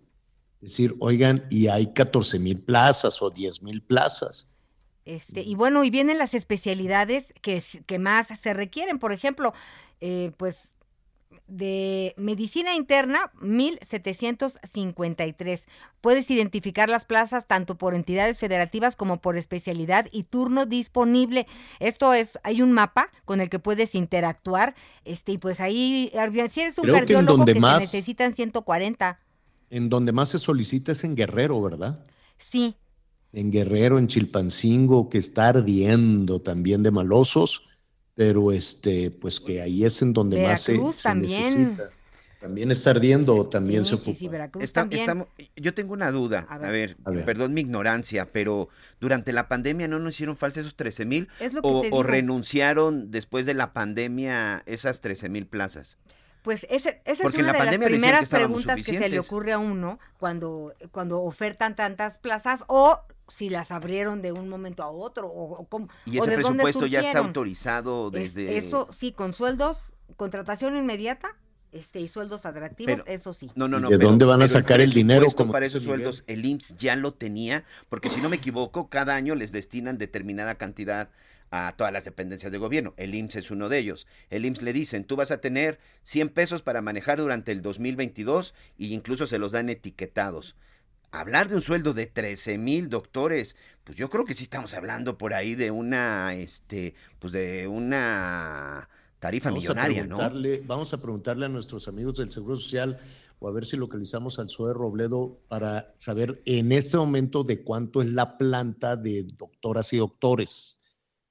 decir, oigan, y hay 14 mil plazas o 10 mil plazas.
Este, y bueno, y vienen las especialidades que, que más se requieren. Por ejemplo, eh, pues de medicina interna, 1753. Puedes identificar las plazas tanto por entidades federativas como por especialidad y turno disponible. Esto es, hay un mapa con el que puedes interactuar, este, y pues ahí, si eres un
Creo
cardiólogo
que,
que,
más,
se necesitan 140.
En donde más se solicita es en Guerrero, ¿verdad?
Sí.
En Guerrero, en Chilpancingo, que está ardiendo también de malosos pero este, pues que ahí es en donde
Veracruz
más se,
también.
necesita. También está ardiendo o también
sí,
se ocupa.
Sí, sí, Veracruz
Está,
también.
estamos, yo tengo una duda, a ver,
a ver,
a ver,
perdón mi ignorancia, pero durante la pandemia no nos hicieron falta esos 13 mil o, o renunciaron después de la pandemia esas 13 mil plazas.
Pues ese, esa
Porque
es una
la
de las primeras
que
preguntas que se le ocurre a uno cuando, cuando ofertan tantas plazas o si las abrieron de un momento a otro o, o cómo,
y
o
ese
de
presupuesto
dónde
ya está autorizado desde
Es, eso sí con sueldos contratación inmediata este y sueldos atractivos
Pero-
eso sí
No, no, no.
¿De
pero-
dónde van a sacar el dinero, como
para esos
Miguel?
sueldos? El IMSS ya lo tenía, porque si no me equivoco, cada año les destinan determinada cantidad a todas las dependencias de gobierno. El IMSS es uno de ellos. El IMSS le dicen, tú vas a tener 100 pesos para manejar durante el 2022 y incluso se los dan etiquetados. Hablar de un sueldo de 13 mil doctores, pues yo creo que sí estamos hablando por ahí de una, este, pues de una tarifa
Vamos a
millonaria, ¿no?
preguntarle- Vamos a preguntarle a nuestros amigos del Seguro Social o a ver si localizamos al Zoe Robledo para saber en este momento de cuánto es la planta de doctoras y doctores,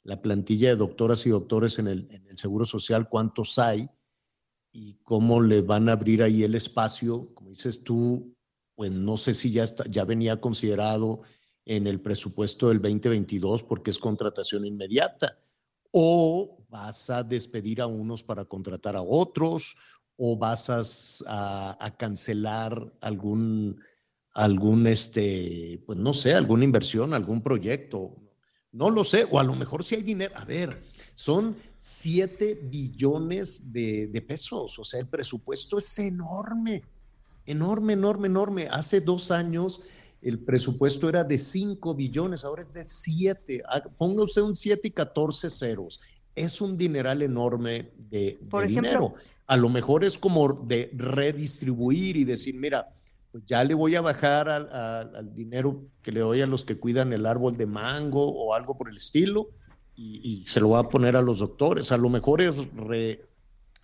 la plantilla de doctoras y doctores en el, en el Seguro Social, cuántos hay y cómo le van a abrir ahí el espacio. Como dices tú, pues no sé si ya, ya venía considerado en el presupuesto del 2022 porque es contratación inmediata o vas a despedir a unos para contratar a otros, o vas a cancelar algún, algún, este, pues no sé, alguna inversión, algún proyecto. No lo sé, o a lo mejor si hay dinero. A ver, son 7 billones de, de pesos, o sea, el presupuesto es enorme, enorme, enorme, enorme. Hace dos años el presupuesto era de 5 billones, ahora es de 7. Ponga usted un 7 y 14 ceros. Es un dineral enorme de, de
Por ejemplo-
dinero. A lo mejor es como de redistribuir y decir, mira, pues ya le voy a bajar al, al- al dinero que le doy a los que cuidan el árbol de mango o algo por el estilo y, y se lo va a poner a los doctores. A lo mejor es re-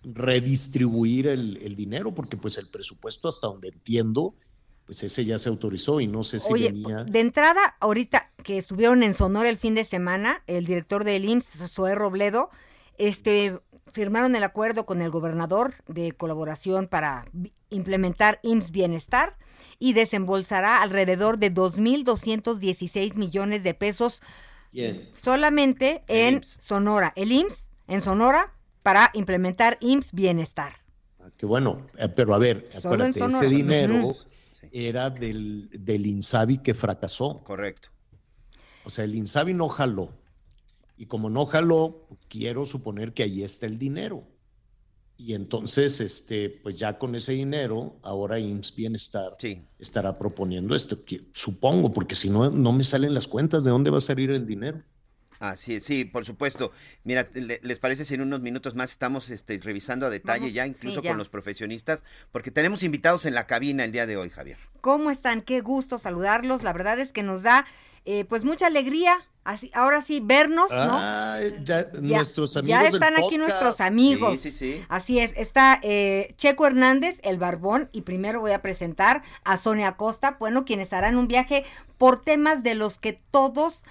redistribuir el, el dinero porque pues el presupuesto hasta donde entiendo, pues ese ya se autorizó y no sé si
Oye,
venía...
de entrada, ahorita que estuvieron en Sonora el fin de semana, el director del IMSS, Zoé Robledo, este, firmaron el acuerdo con el gobernador de colaboración para implementar IMSS Bienestar y desembolsará alrededor de 2.216 millones de pesos
Bien.
solamente en Sonora. El IMSS en Sonora para implementar IMSS Bienestar.
Que bueno, eh, pero a ver, acuérdate, ese dinero era del, del Insabi que fracasó.
Correcto.
O sea, el Insabi no jaló. Y como no jaló, quiero suponer que ahí está el dinero. Y entonces, este, pues ya con ese dinero, ahora IMSS Bienestar estará proponiendo esto. que- Supongo, porque si no, no me salen las cuentas de dónde va a salir el dinero.
Así es, sí, por supuesto. Mira, le- ¿les parece si en unos minutos más estamos este, revisando a detalle
Vamos,
ya,
sí,
incluso
ya.
con los profesionistas? Porque tenemos invitados en la cabina el día de hoy, Javier.
¿Cómo están? Qué gusto saludarlos. La verdad es que nos da eh, pues mucha alegría. Así, ahora sí, vernos, ¿no?
Ah, ya,
Ya-
nuestros amigos
ya
del
están aquí
podcast.
nuestros amigos.
Sí, sí, sí.
Así es, está eh, Checo Hernández, el Barbón, y primero voy a presentar a Sonia Costa, bueno, quienes harán un viaje por temas de los que todos,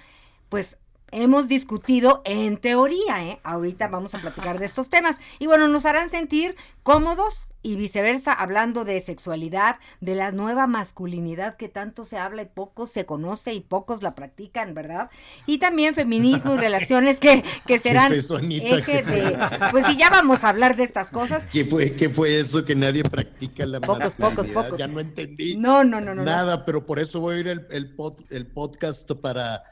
pues, hemos discutido en teoría, ¿eh? Ahorita vamos a platicar de estos temas. Y bueno, nos harán sentir cómodos y viceversa, hablando de sexualidad, de la nueva masculinidad que tanto se habla y poco se conoce y pocos la practican, ¿verdad? Y también feminismo y relaciones que, que
¿Qué
serán
es eso, Anita?
eje
¿Qué fue
de... Pues si ya vamos a hablar de estas cosas.
¿Qué fue, ¿Qué fue eso que nadie practica la
Pocos, pocos, pocos.
Ya no entendí.
No, no, no, no, no.
Nada, pero por eso voy a ir el, el, pod- el podcast para,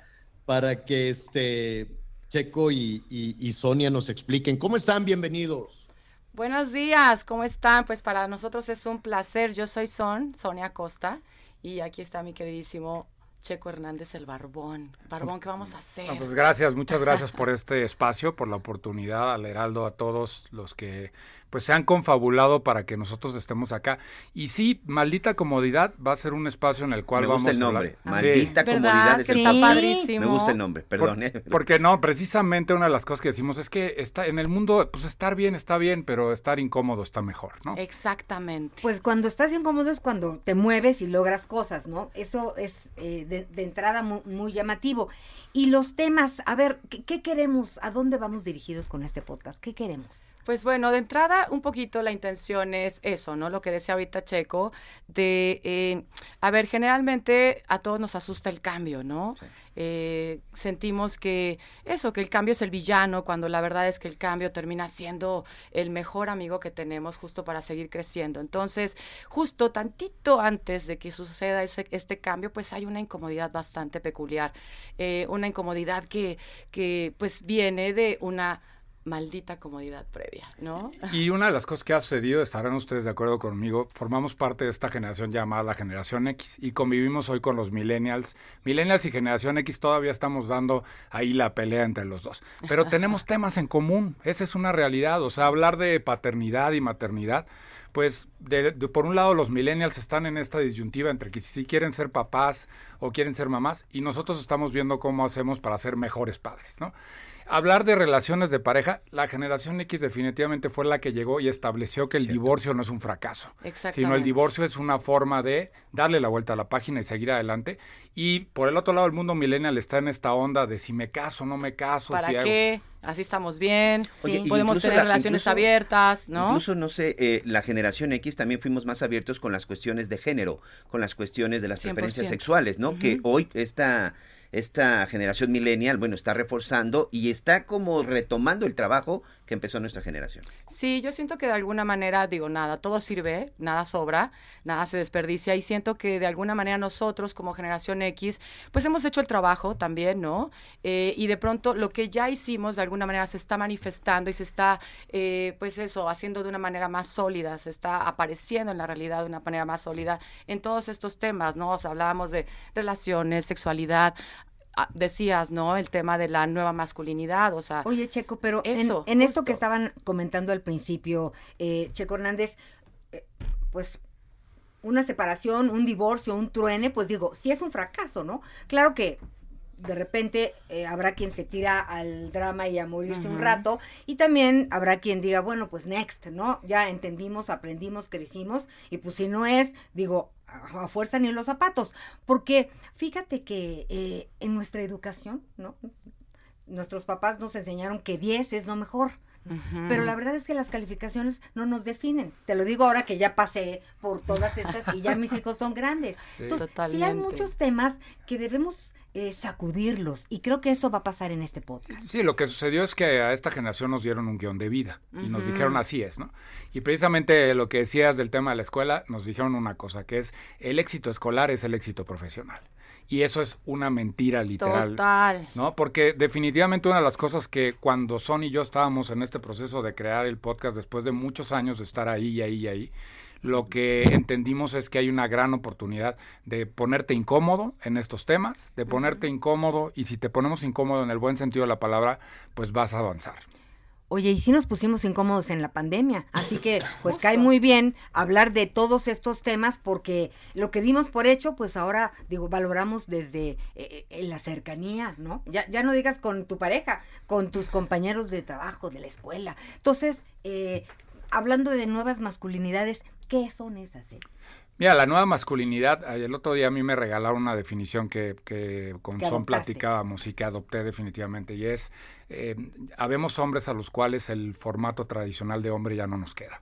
para que este Checo y, y- y Sonia nos expliquen. ¿Cómo están? Bienvenidos.
Buenos días, ¿cómo están? Pues para nosotros es un placer. Yo soy Son, Sonia Costa, y aquí está mi queridísimo Checo Hernández, el Barbón. Barbón, ¿qué vamos a hacer?
No, pues gracias, muchas gracias por este espacio, por la oportunidad, al Heraldo, a todos los que pues se han confabulado para que nosotros estemos acá. Y sí, maldita comodidad va a ser un espacio en el cual
Me
vamos
gusta el
a
nombre.
hablar.
Maldita
¿Verdad
comodidad es
que
el
está padrísimo?
Me gusta el nombre, perdón.
Por-
¿eh?
porque no, precisamente una de las cosas que decimos es que está en el mundo, pues estar bien está bien, pero estar incómodo está mejor, ¿no?
Exactamente.
Pues cuando estás incómodo es cuando te mueves y logras cosas, ¿no? Eso es eh, de, de entrada mu- muy, llamativo. Y los temas, a ver, ¿qué, qué queremos? ¿A dónde vamos dirigidos con este podcast? ¿Qué queremos?
Pues bueno, de entrada, un poquito la intención es eso, ¿no? Lo que decía ahorita Checo, de, eh, a ver, generalmente a todos nos asusta el cambio, ¿no? Eh, sentimos que eso, que el cambio es el villano, cuando la verdad es que el cambio termina siendo el mejor amigo que tenemos justo para seguir creciendo. Entonces, justo tantito antes de que suceda ese, este cambio, pues hay una incomodidad bastante peculiar, eh, una incomodidad que, que pues viene de una maldita comodidad previa, ¿no?
Y una de las cosas que ha sucedido, estarán ustedes de acuerdo conmigo, formamos parte de esta generación llamada la generación X y convivimos hoy con los millennials. Millennials y generación X todavía estamos dando ahí la pelea entre los dos. Pero tenemos temas en común, esa es una realidad, o sea, hablar de paternidad y maternidad pues de, de- por un lado los millennials están en esta disyuntiva entre que si quieren ser papás o quieren ser mamás y nosotros estamos viendo cómo hacemos para ser mejores padres, ¿no? Hablar de relaciones de pareja, la generación X definitivamente fue la que llegó y estableció que el divorcio no es un fracaso, sino el divorcio es una forma de darle la vuelta a la página y seguir adelante. Y por el otro lado, el mundo millennial está en esta onda de si me caso, no me caso,
¿Para
si hago-
qué? Así estamos bien.
Oye, y
Podemos tener
la-
relaciones
incluso-
abiertas, ¿no?
Incluso, no sé, eh, la generación X también fuimos más abiertos con las cuestiones de género, con las cuestiones de las
100%.
preferencias sexuales, ¿no? Que hoy esta, esta generación millennial, bueno, está reforzando y está como retomando el trabajo que empezó nuestra generación.
Sí, yo siento que de alguna manera, digo, nada, todo sirve, nada sobra, nada se desperdicia y siento que de alguna manera nosotros como generación X, pues hemos hecho el trabajo también, ¿no? Eh, y de pronto lo que ya hicimos de alguna manera se está manifestando y se está, eh, pues eso, haciendo de una manera más sólida, se está apareciendo en la realidad de una manera más sólida en todos estos temas, ¿no? O hablábamos de relaciones, sexualidad. Ah, Decías, ¿no? El tema de la nueva masculinidad, o sea.
Oye, Checo, pero en-
Eso,
en, esto que estaban comentando al principio, eh, Checo Hernández, eh, pues una separación, un divorcio, un truene, pues digo, sí es un fracaso, ¿no? Claro que de repente eh, habrá quien se tira al drama y a morirse un rato y también habrá quien diga, bueno, pues next, ¿no? Ya entendimos, aprendimos, crecimos y pues si no es, digo, a a fuerza ni los zapatos, porque fíjate que eh, en nuestra educación, ¿no? Nuestros papás nos enseñaron que 10 es lo mejor. Pero la verdad es que las calificaciones no nos definen. Te lo digo ahora que ya pasé por todas estas y ya mis hijos son grandes.
Sí.
Entonces, sí hay muchos temas que debemos eh, sacudirlos y creo que eso va a pasar en este podcast.
Sí, lo que sucedió es que a esta generación nos dieron un guion de vida y nos dijeron así es, ¿no? Y precisamente lo que decías del tema de la escuela, nos dijeron una cosa, que es el éxito escolar es el éxito profesional. Y eso es una mentira literal.
Total.
¿no? Porque definitivamente una de las cosas que cuando Son y yo estábamos en este proceso de crear el podcast después de muchos años de estar ahí y ahí y ahí, lo que entendimos es que hay una gran oportunidad de ponerte incómodo en estos temas, de ponerte incómodo y si te ponemos incómodo en el buen sentido de la palabra, pues vas a avanzar.
Oye, y sí nos pusimos incómodos en la pandemia, así que pues cae muy bien hablar de todos estos temas porque lo que dimos por hecho, pues ahora digo, valoramos desde eh, eh, la cercanía, ¿no? Ya, ya no digas con tu pareja, con tus compañeros de trabajo, de la escuela. Entonces, eh, hablando de nuevas masculinidades, ¿qué son esas? eh?
Mira, la nueva masculinidad, el otro día a mí me regalaron una definición que, que con
Que
Son platicábamos y que adopté definitivamente, y es, eh, habemos hombres a los cuales el formato tradicional de hombre ya no nos queda.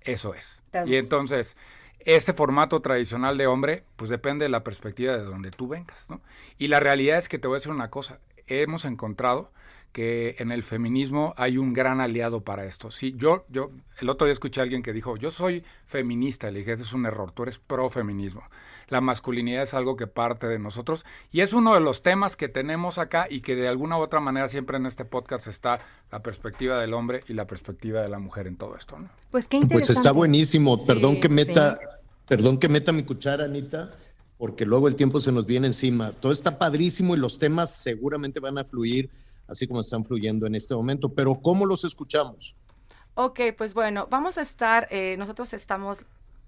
Eso es. Y entonces, ese formato tradicional de hombre, pues depende de la perspectiva de donde tú vengas, ¿no? Y la realidad es que te voy a decir una cosa, hemos encontrado que en el feminismo hay un gran aliado para esto. Sí, yo, yo, el otro día escuché a alguien que dijo, yo soy feminista, le dije, ese es un error, tú eres pro-feminismo. La masculinidad es algo que parte de nosotros y es uno de los temas que tenemos acá y que de alguna u otra manera siempre en este podcast está la perspectiva del hombre y la perspectiva de la mujer en todo esto, ¿no?
Pues qué
Pues está buenísimo. perdón que meta,
sí.
perdón que meta mi cuchara, Anita, porque luego el tiempo se nos viene encima. Todo está padrísimo y los temas seguramente van a fluir así como están fluyendo en este momento. Pero ¿cómo los escuchamos?
Ok, pues bueno, vamos a estar, eh, nosotros estamos,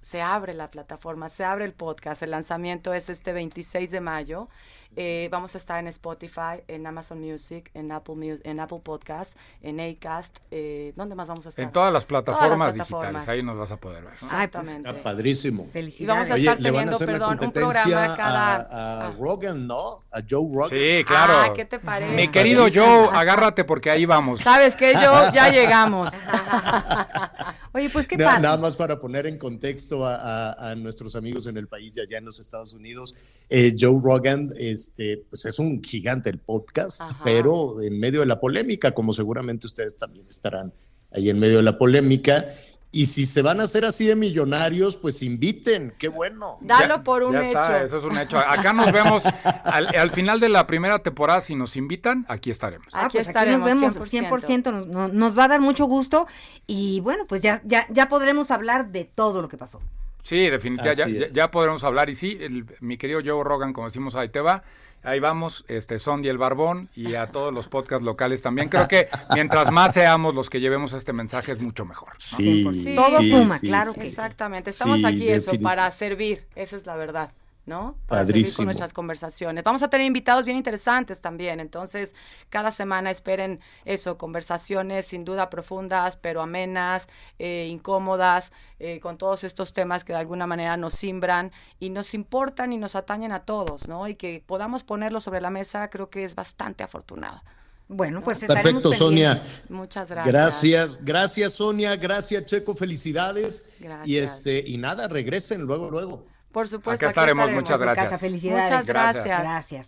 se abre la plataforma, se abre el podcast, el lanzamiento es este 26 de mayo. Eh, vamos a estar en Spotify, en Amazon Music, en Apple Music, en Apple Podcast, en Acast, eh, ¿dónde más vamos a estar?
En todas las plataformas,
plataformas.
digitales, ahí nos vas a poder ver. ¿no?
Ay, pues,
Exactamente.
Está padrísimo.
Y vamos a
Oye,
estar teniendo, perdón, un programa cada...
a, a
Ah.
Rogan, ¿no? A Joe Rogan.
Sí, claro.
Ah, ¿qué te parece?
Mi querido Joe, agárrate porque ahí vamos.
¿Sabes qué, yo Ya llegamos.
Oye, pues qué
Na-
padre.
Nada más para poner en contexto a, a- a nuestros amigos en el país y allá en los Estados Unidos, eh, Joe Rogan, este, pues es un gigante el podcast,
Ajá.
pero en medio de la polémica, como seguramente ustedes también estarán ahí en medio de la polémica. Y si se van a hacer así de millonarios, pues inviten, qué bueno.
Dalo
Ya-
por un
ya
hecho.
está, eso es un hecho. Acá nos vemos al, al final de la primera temporada. Si nos invitan, aquí estaremos.
Ah,
Aquí
pues
estaremos,
aquí nos vemos
100%.
100%, nos, va a dar mucho gusto y bueno, pues ya, ya, ya podremos hablar de todo lo que pasó.
Sí, definitivamente. Ya, ya podremos hablar. Y sí, el- mi querido Joe Rogan, como decimos, ahí te va. Ahí vamos, este Son y el Barbón y a todos los podcasts locales también. Creo que mientras más seamos los que llevemos este mensaje es mucho mejor.
Sí,
Todo
sí,
suma,
sí,
claro
sí.
que sí.
Exactamente, estamos
Sí,
aquí eso, para servir, esa es la verdad, ¿no? Para
Padrísimo.
con nuestras conversaciones. Vamos a tener invitados bien interesantes también, entonces cada semana esperen eso, conversaciones sin duda profundas, pero amenas, eh, incómodas, eh, con todos estos temas que de alguna manera nos simbran y nos importan y nos atañen a todos, ¿no? Y que podamos ponerlo sobre la mesa, creo que es bastante afortunado.
Bueno, pues
Perfecto, Sonia.
Muchas gracias.
Gracias, gracias Sonia, gracias Checo, felicidades.
Gracias.
Y este y nada, regresen luego luego.
Por supuesto.
Acá estaremos, muchas gracias.
Casa, felicidades.
Muchas
Gracias.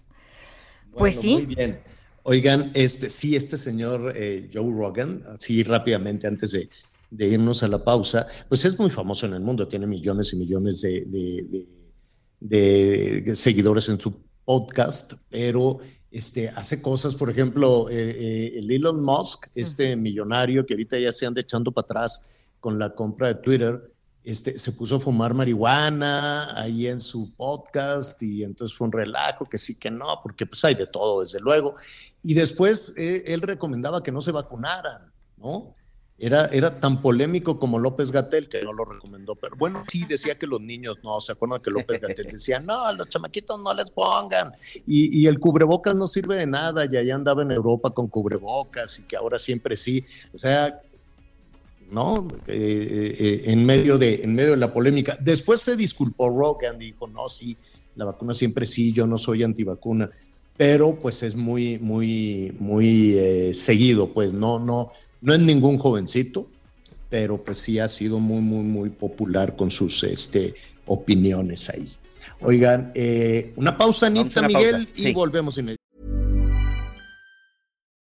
Pues sí.
Muy bien. Oigan, este sí, este señor eh, Joe Rogan, así rápidamente antes de, de irnos a la pausa, pues es muy famoso en el mundo, tiene millones y millones de, de- de- de seguidores en su podcast, pero este, hace cosas, por ejemplo, eh, eh, el Elon Musk, este millonario que ahorita ya se anda echando para atrás con la compra de Twitter, este, se puso a fumar marihuana ahí en su podcast y entonces fue un relajo, que sí, que no, porque pues hay de todo, desde luego. Y después eh, él recomendaba que no se vacunaran, ¿no? Era, era tan polémico como López Gatel, que no lo recomendó, pero bueno, sí decía que los niños no, ¿se acuerdan que López Gatel decía, no, los chamaquitos no les pongan? Y, y el cubrebocas no sirve de nada, y allá andaba en Europa con cubrebocas y que ahora siempre sí, o sea, ¿no? Eh, eh, en, medio de, en medio de la polémica. Después se disculpó Rogan, dijo, no, sí, la vacuna siempre sí, yo no soy antivacuna, pero pues es muy, muy, muy eh, seguido, pues no, no, no es ningún jovencito, pero pues sí ha sido muy, muy, muy popular con sus este, opiniones ahí. Oigan, eh, una pausa, Anita,
una
Miguel,
pausa,
y volvemos inmediatamente.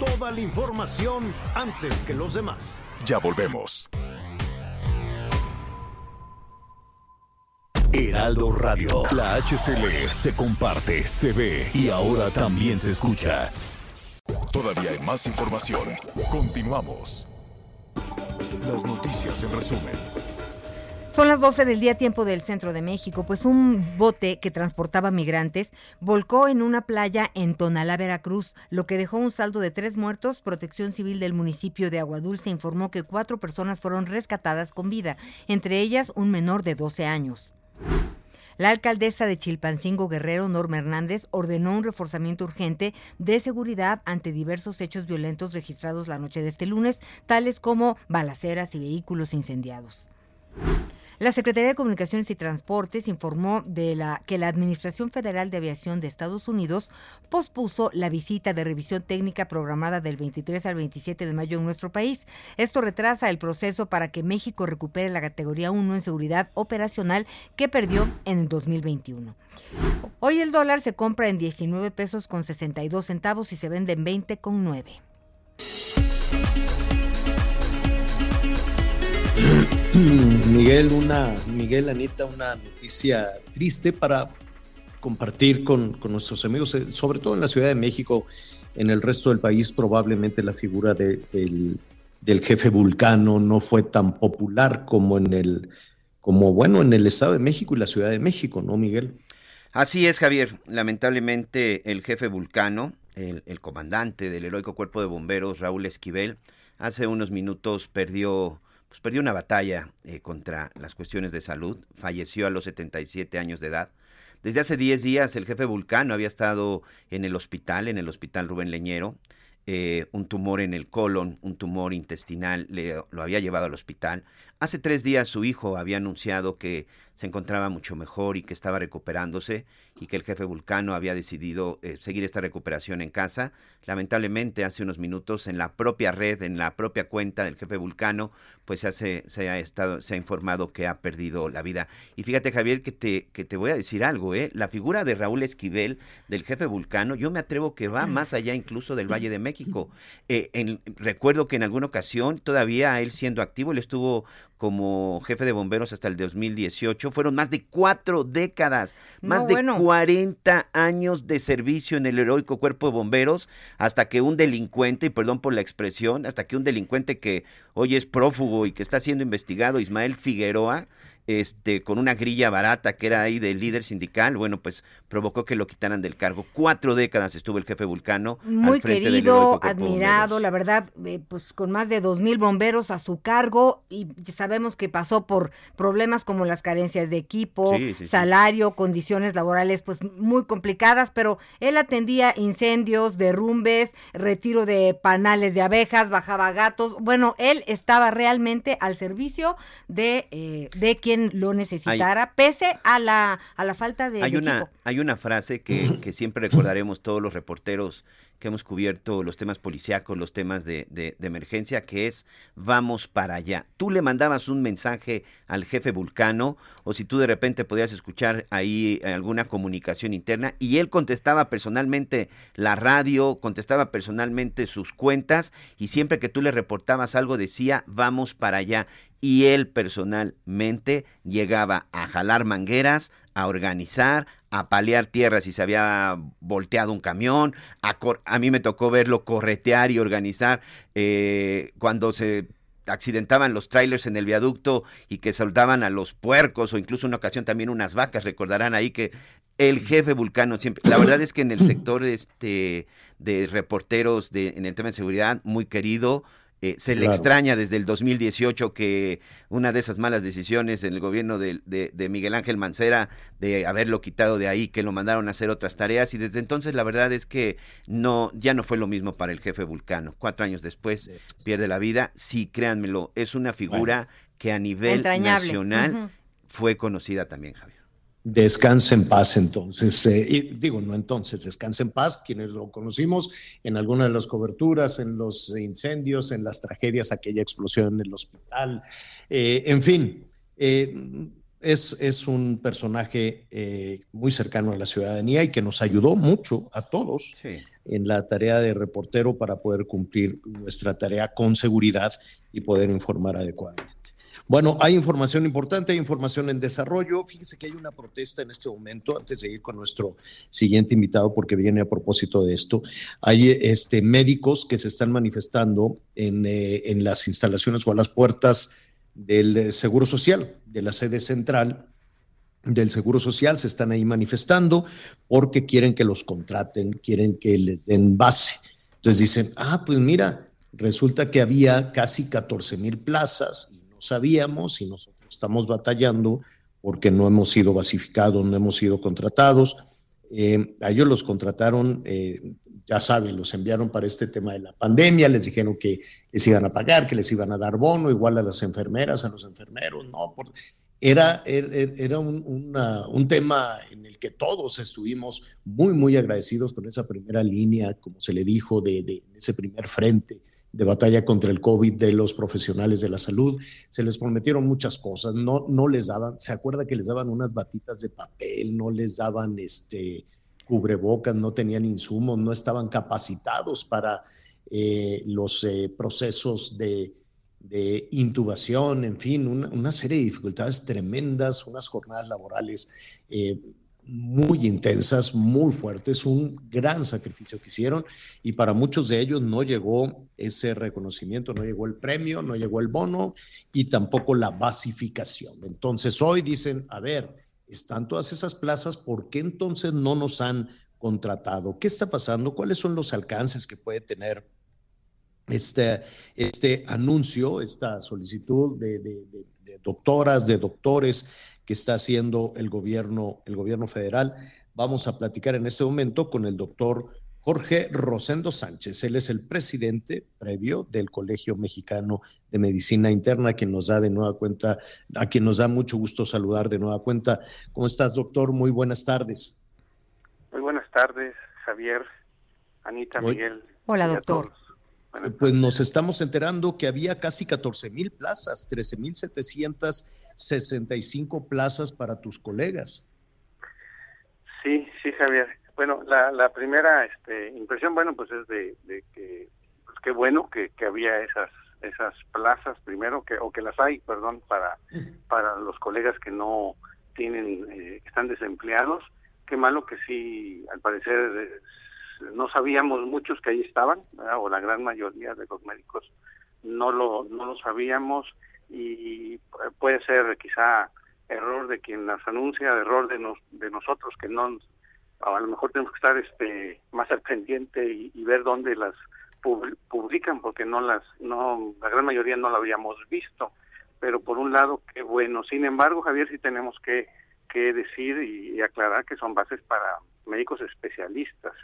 Toda la información antes que los demás.
Ya volvemos. Heraldo Radio. La HCL se comparte, se ve y ahora también se escucha. Todavía hay más información. Continuamos. Las noticias en resumen.
Son las 12 del día tiempo del centro de México, pues un bote que transportaba migrantes volcó en una playa en Tonalá, Veracruz, lo que dejó un saldo de tres muertos. Protección Civil del municipio de Aguadulce informó que cuatro personas fueron rescatadas con vida, entre ellas un menor de 12 años. La alcaldesa de Chilpancingo Guerrero, Norma Hernández, ordenó un reforzamiento urgente de seguridad ante diversos hechos violentos registrados la noche de este lunes, tales como balaceras y vehículos incendiados. La Secretaría de Comunicaciones y Transportes informó de la que la Administración Federal de Aviación de Estados Unidos pospuso la visita de revisión técnica programada del 23 al 27 de mayo en nuestro país. Esto retrasa el proceso para que México recupere la categoría 1 en seguridad operacional que perdió en el 2021. Hoy el dólar se compra en 19 pesos con 62 centavos y se vende en 20 con 9.
Miguel, una, Miguel, Anita, una noticia triste para compartir con, con nuestros amigos, eh, sobre todo en la Ciudad de México, en el resto del país, probablemente la figura de- del, del jefe vulcano no fue tan popular como en el, como bueno, en el Estado de México y la Ciudad de México, ¿no, Miguel?
Así es, Javier. Lamentablemente, el jefe Vulcano, el, el comandante del heroico cuerpo de bomberos, Raúl Esquivel, hace unos minutos perdió, pues perdió una batalla eh, contra las cuestiones de salud. Falleció a los 77 años de edad. Desde hace 10 días, el jefe Vulcano había estado en el hospital, en el hospital Rubén Leñero. eh, un tumor en el colon, un tumor intestinal, le, lo había llevado al hospital. Hace tres días su hijo había anunciado que se encontraba mucho mejor y que estaba recuperándose y que el jefe Vulcano había decidido eh, seguir esta recuperación en casa. Lamentablemente, hace unos minutos en la propia red, en la propia cuenta del jefe Vulcano, pues se, se ha estado, se ha informado que ha perdido la vida. Y fíjate, Javier, que te, que te voy a decir algo, ¿eh? La figura de Raúl Esquivel, del jefe Vulcano, yo me atrevo que va más allá incluso del Valle de México. Eh, en, recuerdo que en alguna ocasión, todavía él siendo activo, él estuvo como jefe de bomberos hasta el 2018. Fueron más de cuatro décadas, más de 40 años de servicio en el heroico cuerpo de bomberos, hasta que un delincuente, y perdón por la expresión, hasta que un delincuente que hoy es prófugo y que está siendo investigado, Ismael Figueroa, este, con una grilla barata que era ahí del líder sindical, bueno, pues provocó que lo quitaran del cargo. Cuatro décadas estuvo el jefe Vulcano.
Muy
al frente
querido, admirado, la verdad, eh, pues con más de dos mil bomberos a su cargo y sabemos que pasó por problemas como las carencias de equipo, salario, condiciones laborales pues muy complicadas, pero él atendía incendios, derrumbes, retiro de panales de abejas, bajaba gatos, bueno, él estaba realmente al servicio de, eh, de quien lo necesitara, pese a la, a la falta de,
hay una,
equipo.
Hay una frase que, que, siempre recordaremos todos los reporteros que hemos cubierto los temas policíacos, los temas de, de, de, emergencia, que es vamos para allá. Tú le mandabas un mensaje al jefe Vulcano, o si tú de repente podías escuchar ahí alguna comunicación interna, y él contestaba personalmente la radio, contestaba personalmente sus cuentas, y siempre que tú le reportabas algo decía vamos para allá y él personalmente llegaba a jalar mangueras, a organizar, a palear tierras si se había volteado un camión, a, a mí me tocó verlo corretear y organizar eh, cuando se accidentaban los trailers en el viaducto y que soltaban a los puercos o incluso una ocasión también unas vacas, recordarán ahí que el jefe Vulcano siempre, la verdad es que en el sector este de reporteros de en el tema de seguridad muy querido, eh, se le extraña desde el 2018 que una de esas malas decisiones en el gobierno de, de, Miguel Ángel Mancera de haberlo quitado de ahí, que lo mandaron a hacer otras tareas y desde entonces la verdad es que no ya no fue lo mismo para el jefe Vulcano. Cuatro años después pierde la vida. Sí, créanmelo, es una figura que a nivel nacional fue conocida también, Javier.
Descanse en paz entonces, eh, digo, no entonces, descanse en paz, quienes lo conocimos en alguna de las coberturas, en los incendios, en las tragedias, aquella explosión en el hospital, eh, en fin, eh, es, es, un personaje muy cercano a la ciudadanía y que nos ayudó mucho a todos en la tarea de reportero para poder cumplir nuestra tarea con seguridad y poder informar adecuadamente. Bueno, hay información importante, hay información en desarrollo. Fíjense que hay una protesta en este momento, antes de ir con nuestro siguiente invitado, porque viene a propósito de esto. Hay este, médicos que se están manifestando en, eh, en las instalaciones o a las puertas del Seguro Social, de la sede central del Seguro Social, se están ahí manifestando porque quieren que los contraten, quieren que les den base. Entonces dicen, ah, pues mira, resulta que había casi 14 mil plazas sabíamos y nosotros estamos batallando porque no hemos sido basificados, no hemos sido contratados. Eh, a ellos los contrataron, eh, ya saben, los enviaron para este tema de la pandemia, les dijeron que les iban a pagar, que les iban a dar bono, igual a las enfermeras, a los enfermeros, no, era, era, era un, un, tema en el que todos estuvimos muy, muy agradecidos con esa primera línea, como se le dijo, de, de ese primer frente de batalla contra el COVID de los profesionales de la salud. Se les prometieron muchas cosas, no, no les daban, se acuerda que les daban unas batitas de papel, no les daban este cubrebocas, no tenían insumos, no estaban capacitados para eh, los eh, procesos de, de, intubación, en fin, una, serie de dificultades tremendas, unas jornadas laborales eh, muy intensas, muy fuertes, un gran sacrificio que hicieron y para muchos de ellos no llegó ese reconocimiento, no llegó el premio, no llegó el bono y tampoco la basificación. Entonces hoy dicen, a ver, están todas esas plazas, ¿por qué entonces no nos han contratado? ¿Qué está pasando? ¿Cuáles son los alcances que puede tener este, este anuncio, esta solicitud de, de doctoras, de doctores que está haciendo el gobierno, el gobierno federal. Vamos a platicar en este momento con el doctor Jorge Rosendo Sánchez. Él es el presidente previo del Colegio Mexicano de Medicina Interna, a quien nos da de nueva cuenta, a quien nos da mucho gusto saludar de nueva cuenta. ¿Cómo estás, doctor? Muy buenas tardes.
Muy buenas tardes, Javier, Anita, Miguel.
Hola, doctor.
Pues nos estamos enterando que había casi 14 mil plazas, 13 mil 765 plazas para tus colegas.
Sí, sí, Javier. Bueno, la, la primera este, impresión, bueno, pues es de, que, pues qué bueno que, que había esas esas plazas primero que o que las hay, perdón, para para los colegas que no tienen eh, están desempleados. Qué malo que sí, al parecer no sabíamos muchos que ahí estaban, o la gran mayoría de los médicos no lo no lo sabíamos y puede ser quizá error de quien las anuncia, error de nos, de nosotros que no a lo mejor tenemos que estar este más al pendiente y, ver dónde las publican porque no las no la gran mayoría no la habíamos visto. Pero por un lado qué bueno. Sin embargo Javier sí tenemos que que decir y, aclarar que son bases para médicos especialistas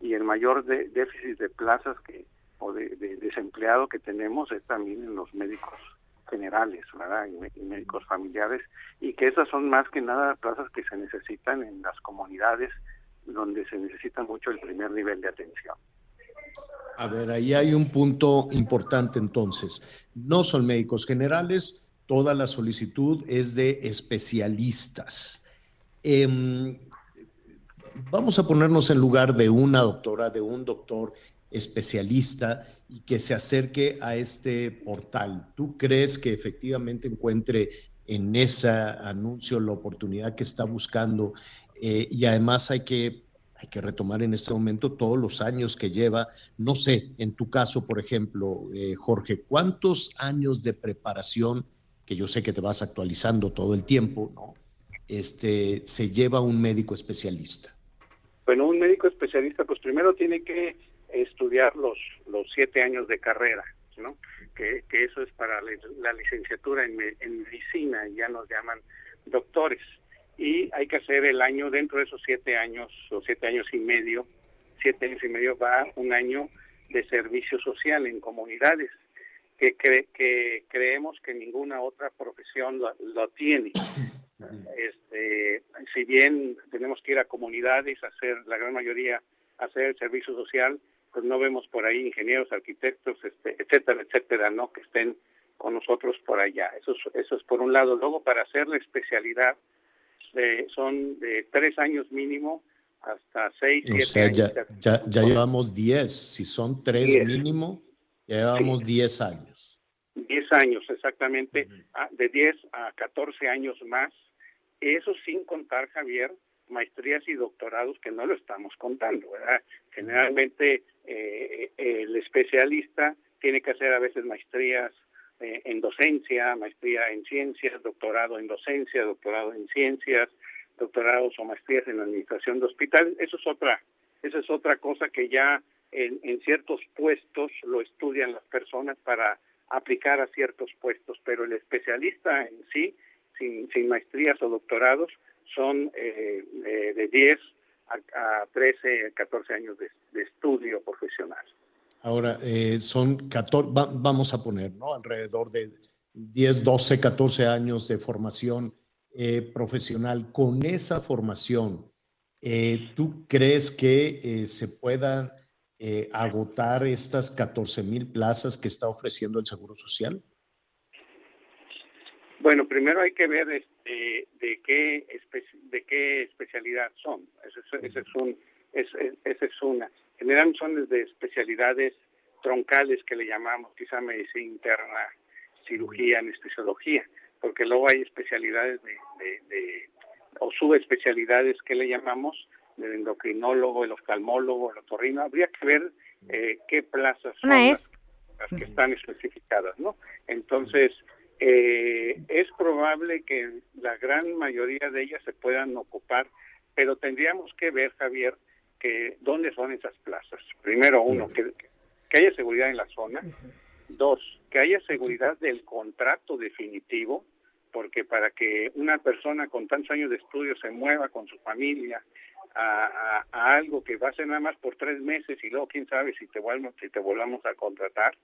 y el mayor déficit de plazas que o de, desempleado que tenemos es también en los médicos generales, ¿verdad? Y, médicos familiares, y que esas son más que nada plazas que se necesitan en las comunidades donde se necesita mucho el primer nivel de atención.
A ver, ahí hay un punto importante entonces. No son médicos generales, toda la solicitud es de especialistas. Em, vamos a ponernos en lugar de una doctora, de un doctor especialista y que se acerque a este portal. ¿Tú crees que efectivamente encuentre en ese anuncio la oportunidad que está buscando eh, y además hay que, hay que retomar en este momento todos los años que lleva. No sé, en tu caso, por ejemplo, eh, Jorge, ¿cuántos años de preparación, que yo sé que te vas actualizando todo el tiempo, ¿no? Este, se lleva un médico especialista?
Bueno, un médico especialista, pues primero tiene que estudiar los, los siete años de carrera, ¿no? Que, eso es para la licenciatura en, medicina, ya nos llaman doctores y hay que hacer el año dentro de esos siete años o siete años y medio, siete años y medio va un año de servicio social en comunidades que, que creemos que ninguna otra profesión lo, tiene. Este, si bien tenemos que ir a comunidades, hacer la gran mayoría hacer el servicio social, pues no vemos por ahí ingenieros, arquitectos, este, etcétera, etcétera, no que estén con nosotros por allá. Eso eso es por un lado. Luego, para hacer la especialidad, son de tres años mínimo hasta seis, siete años.
Ya, ya, llevamos diez. Si son tres mínimo, ya llevamos diez años.
Diez años, exactamente. Ah, de diez a catorce años más. Eso sin contar, Javier, maestrías y doctorados que no lo estamos contando, ¿verdad? Generalmente eh, el especialista tiene que hacer a veces maestrías eh, en docencia, maestría en ciencias, doctorado en docencia, doctorado en ciencias, doctorados o maestrías en administración de hospitales. Eso es otra, eso es otra cosa que ya en, en ciertos puestos lo estudian las personas para aplicar a ciertos puestos, pero el especialista en sí, sin, sin maestrías o doctorados, son eh, eh, de 10 a, a 13, 14 años de, de estudio profesional.
Ahora, eh, son 14, vamos a poner, ¿no? Alrededor de 10, 12, 14 años de formación eh, profesional. Con esa formación, eh, ¿tú crees que se puedan agotar estas 14 mil plazas que está ofreciendo el Seguro Social?
Bueno, primero hay que ver este, de, qué de qué especialidad son. Esa es, es, un, esa es una. Generalmente son de especialidades troncales que le llamamos, quizá medicina interna, cirugía, anestesiología, porque luego hay especialidades de, de, o subespecialidades que le llamamos del endocrinólogo, el oftalmólogo, el otorrino. Habría que ver eh, qué plazas son las, que están especificadas, ¿no? Entonces, eh, es probable que la gran mayoría de ellas se puedan ocupar, pero tendríamos que ver, Javier, dónde son esas plazas. Primero, uno, que, que haya seguridad en la zona. Dos, que haya seguridad del contrato definitivo, porque para que una persona con tantos años de estudio se mueva con su familia a, a, algo que va a ser nada más por tres meses y luego quién sabe si te si te volvamos a contratar.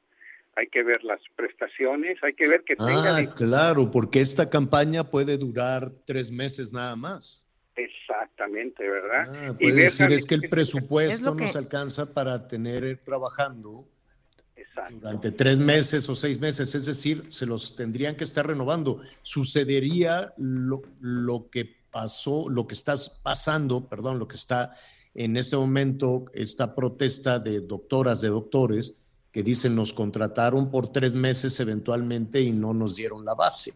Hay que ver las prestaciones, hay que ver que tenga...
Ah, claro, porque esta campaña puede durar tres meses nada más.
Exactamente, ¿verdad?
Ah, puede decir es que el presupuesto no se alcanza para tener trabajando durante tres meses o seis meses, es decir, se los tendrían que estar renovando. Sucedería lo, lo que pasó, lo que está pasando, perdón, lo que está en este momento, esta protesta de doctoras, de doctores, que dicen nos contrataron por tres meses eventualmente y no nos dieron la base.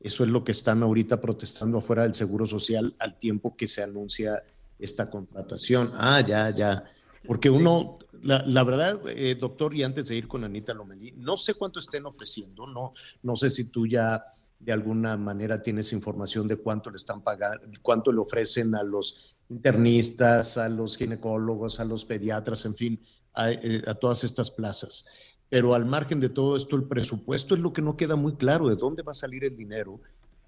Eso es lo que están ahorita protestando afuera del Seguro Social al tiempo que se anuncia esta contratación. Ah, ya, ya. Porque uno, la, verdad, eh, doctor, y antes de ir con Anita Lomelí, no sé cuánto estén ofreciendo, no, no sé si tú ya de alguna manera tienes información de cuánto le están pagando, cuánto le ofrecen a los internistas, a los ginecólogos, a los pediatras, en fin, a, eh, a, todas estas plazas. Pero al margen de todo esto, el presupuesto es lo que no queda muy claro, de dónde va a salir el dinero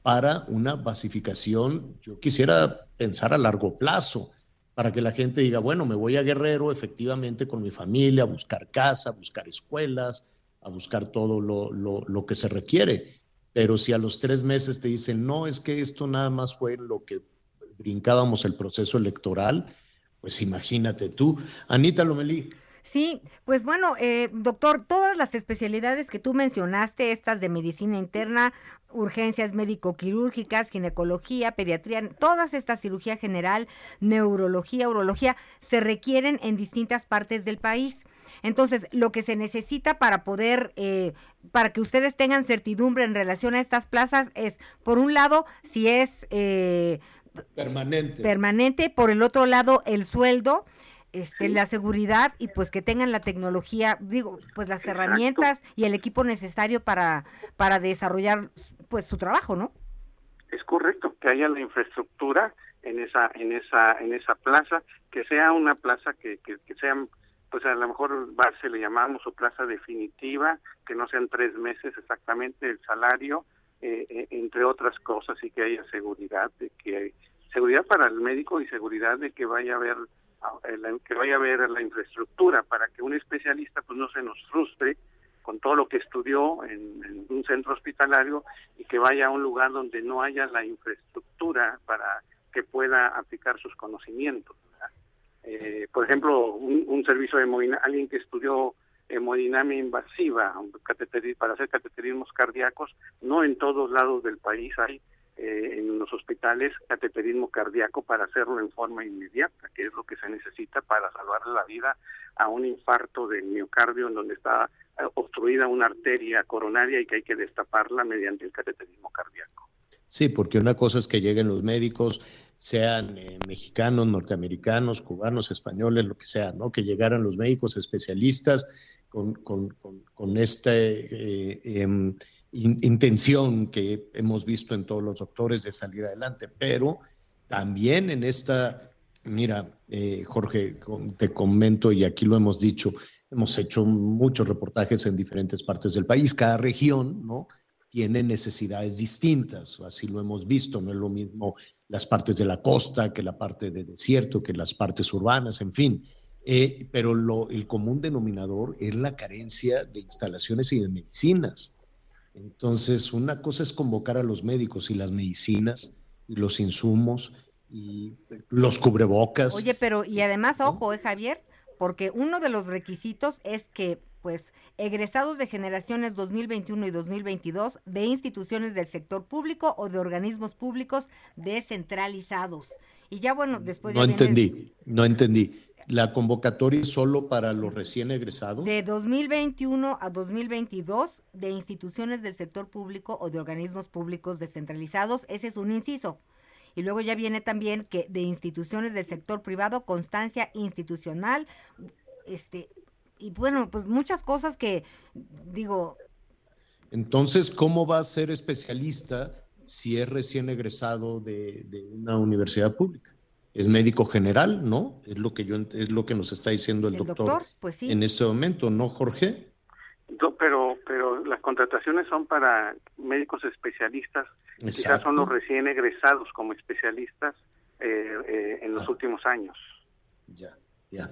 para una basificación, yo quisiera pensar a largo plazo, para que la gente diga, bueno, me voy a Guerrero efectivamente con mi familia, a buscar casa, a buscar escuelas, a buscar todo lo, lo, lo que se requiere pero si a los tres meses te dicen, no, es que esto nada más fue lo que brincábamos el proceso electoral, pues imagínate tú. Anita Lomelí.
Sí, pues bueno, eh, doctor, todas las especialidades que tú mencionaste, estas de medicina interna, urgencias médico-quirúrgicas, ginecología, pediatría, todas estas cirugía general, neurología, urología, se requieren en distintas partes del país. Entonces, lo que se necesita para poder, eh, para que ustedes tengan certidumbre en relación a estas plazas es, por un lado, si es eh,
permanente.
permanente, por el otro lado, el sueldo. Este, la seguridad y pues que tengan la tecnología, digo, pues las herramientas y el equipo necesario para, para desarrollar pues su trabajo, ¿no?
Es correcto, que haya la infraestructura en esa, en esa, en esa plaza, que sea una plaza que, que, que sea pues a lo mejor base le llamamos o plaza definitiva, que no sean tres meses exactamente el salario, eh, eh, entre otras cosas, y que haya seguridad de que seguridad para el médico y seguridad de que vaya a haber que vaya a haber la infraestructura para que un especialista pues no se nos frustre con todo lo que estudió en, un centro hospitalario y que vaya a un lugar donde no haya la infraestructura para que pueda aplicar sus conocimientos. Eh, por ejemplo, un, servicio de alguien que estudió hemodinamia invasiva para hacer cateterismos cardíacos, no en todos lados del país hay eh, en los hospitales cateterismo cardíaco para hacerlo en forma inmediata, que es lo que se necesita para salvarle la vida a un infarto del miocardio en donde está eh, obstruida una arteria coronaria y que hay que destaparla mediante el cateterismo cardíaco.
Sí, porque una cosa es que lleguen los médicos, sean eh, mexicanos, norteamericanos, cubanos, españoles, lo que sea, ¿no? Que llegaran los médicos especialistas con, con, esta eh, em, intención que hemos visto en todos los doctores de salir adelante, pero también en esta, mira, eh, Jorge, te comento y aquí lo hemos dicho, hemos hecho muchos reportajes en diferentes partes del país, cada región, ¿no? tiene necesidades distintas, así lo hemos visto, no es lo mismo las partes de la costa que la parte de desierto, que las partes urbanas, en fin. Eh, pero lo, el común denominador es la carencia de instalaciones y de medicinas. Entonces, una cosa es convocar a los médicos y las medicinas y los insumos y los cubrebocas.
Oye, pero y además, ojo, eh, Javier, porque uno de los requisitos es que pues egresados de generaciones 2021 y 2022 de instituciones del sector público o de organismos públicos descentralizados. Y ya bueno, después...
No entendí, no entendí. ¿La convocatoria es solo para los recién egresados?
De 2021 a 2022 de instituciones del sector público o de organismos públicos descentralizados, ese es un inciso. Y luego ya viene también que de instituciones del sector privado, constancia institucional, este, y bueno, pues muchas cosas que digo.
Entonces, ¿cómo va a ser especialista si es recién egresado de, una universidad pública? Es médico general, ¿no? Es lo que yo es lo que nos está diciendo el, doctor,
pues sí.
en este momento, ¿no, Jorge?
pero pero las contrataciones son para médicos especialistas, quizás son los recién egresados como especialistas eh, eh, en los últimos años.
Ya, ya.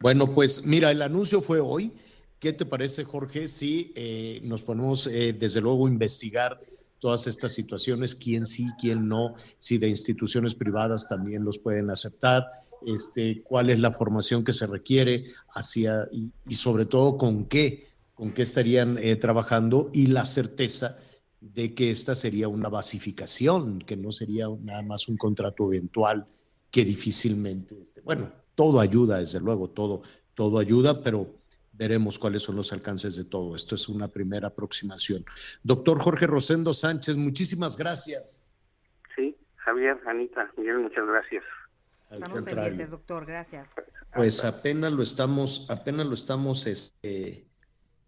Bueno, pues mira, el anuncio fue hoy. ¿Qué te parece, Jorge, si eh, nos ponemos, eh, desde luego, a investigar todas estas situaciones, quién sí, quién no, si de instituciones privadas también los pueden aceptar, este, cuál es la formación que se requiere hacia y, sobre todo con qué, con qué estarían eh, trabajando y la certeza de que esta sería una basificación, que no sería nada más un contrato eventual que difícilmente, este, bueno, todo ayuda, desde luego, todo, todo ayuda, pero veremos cuáles son los alcances de todo. Esto es una primera aproximación. Doctor Jorge Rosendo Sánchez, muchísimas gracias.
Sí, Javier, Anita, Miguel, muchas gracias.
Al
Estamos
contrario.
pendientes, doctor, gracias.
Pues apenas lo estamos, apenas lo estamos este,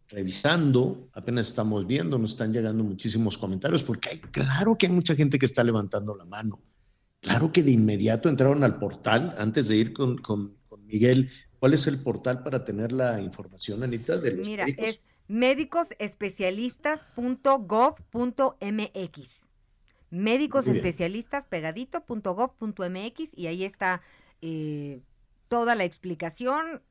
revisando, apenas estamos viendo, nos están llegando muchísimos comentarios, porque hay, claro que hay mucha gente que está levantando la mano. Claro que de inmediato entraron al portal, antes de ir con, con- con Miguel. ¿Cuál es el portal para tener la información, Anita, de los
Mira,
médicos?
es médicosespecialistas.gov.mx. Médicos
Muy bien.
especialistas pegadito.gov.mx y ahí está eh, toda la explicación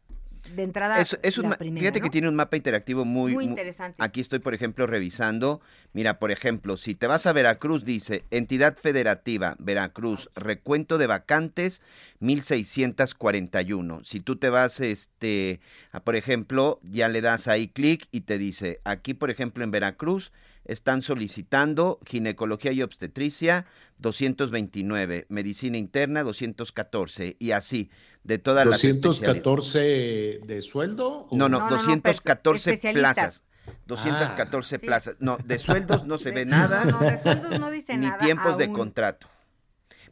de entrada.
Es, es un
la primera,
fíjate que tiene un mapa interactivo muy,
Muy
mu-
interesante.
Aquí estoy, por ejemplo, revisando. Mira, por ejemplo, si te vas a Veracruz, dice entidad federativa, Veracruz, recuento de vacantes 1641. Si tú te vas, este, a, por ejemplo, ya le das ahí clic y te dice, aquí, por ejemplo, en Veracruz, están solicitando ginecología y obstetricia 229, medicina interna 214 y así, de todas las especialidades.
¿214 de sueldo? o-
No, no,
No, no, no,
214
especialistas.
plazas. 214
Ah. Sí.
plazas. No, de sueldos no se ve nada.
No, no, de sueldos no dice
ni
nada
tiempos de contrato.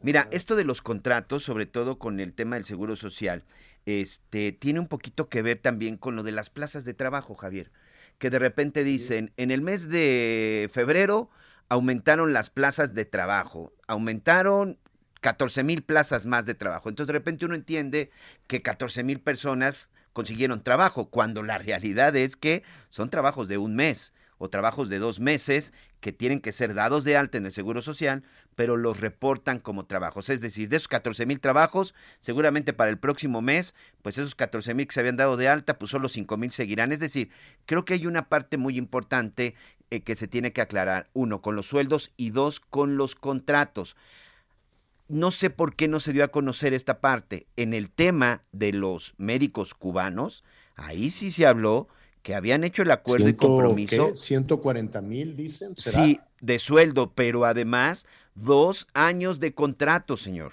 Mira, esto de los contratos, sobre todo con el tema del seguro social, este, tiene un poquito que ver también con lo de las plazas de trabajo, Javier. Que de repente dicen, en el mes de febrero aumentaron las plazas de trabajo, aumentaron 14 mil plazas más de trabajo. Entonces de repente uno entiende que 14 mil personas consiguieron trabajo, cuando la realidad es que son trabajos de un mes o trabajos de dos meses que tienen que ser dados de alta en el Seguro Social, pero los reportan como trabajos. Es decir, de esos 14 mil trabajos, seguramente para el próximo mes, pues esos 14 mil que se habían dado de alta, pues solo 5 mil seguirán. Es decir, creo que hay una parte muy importante eh, que se tiene que aclarar. Uno, con los sueldos y dos, con los contratos. No sé por qué no se dio a conocer esta parte. En el tema de los médicos cubanos, ahí sí se habló que habían hecho el acuerdo y compromiso.
¿qué? 140 mil, dicen. ¿será?
Sí, de sueldo, pero además dos años de contrato, señor.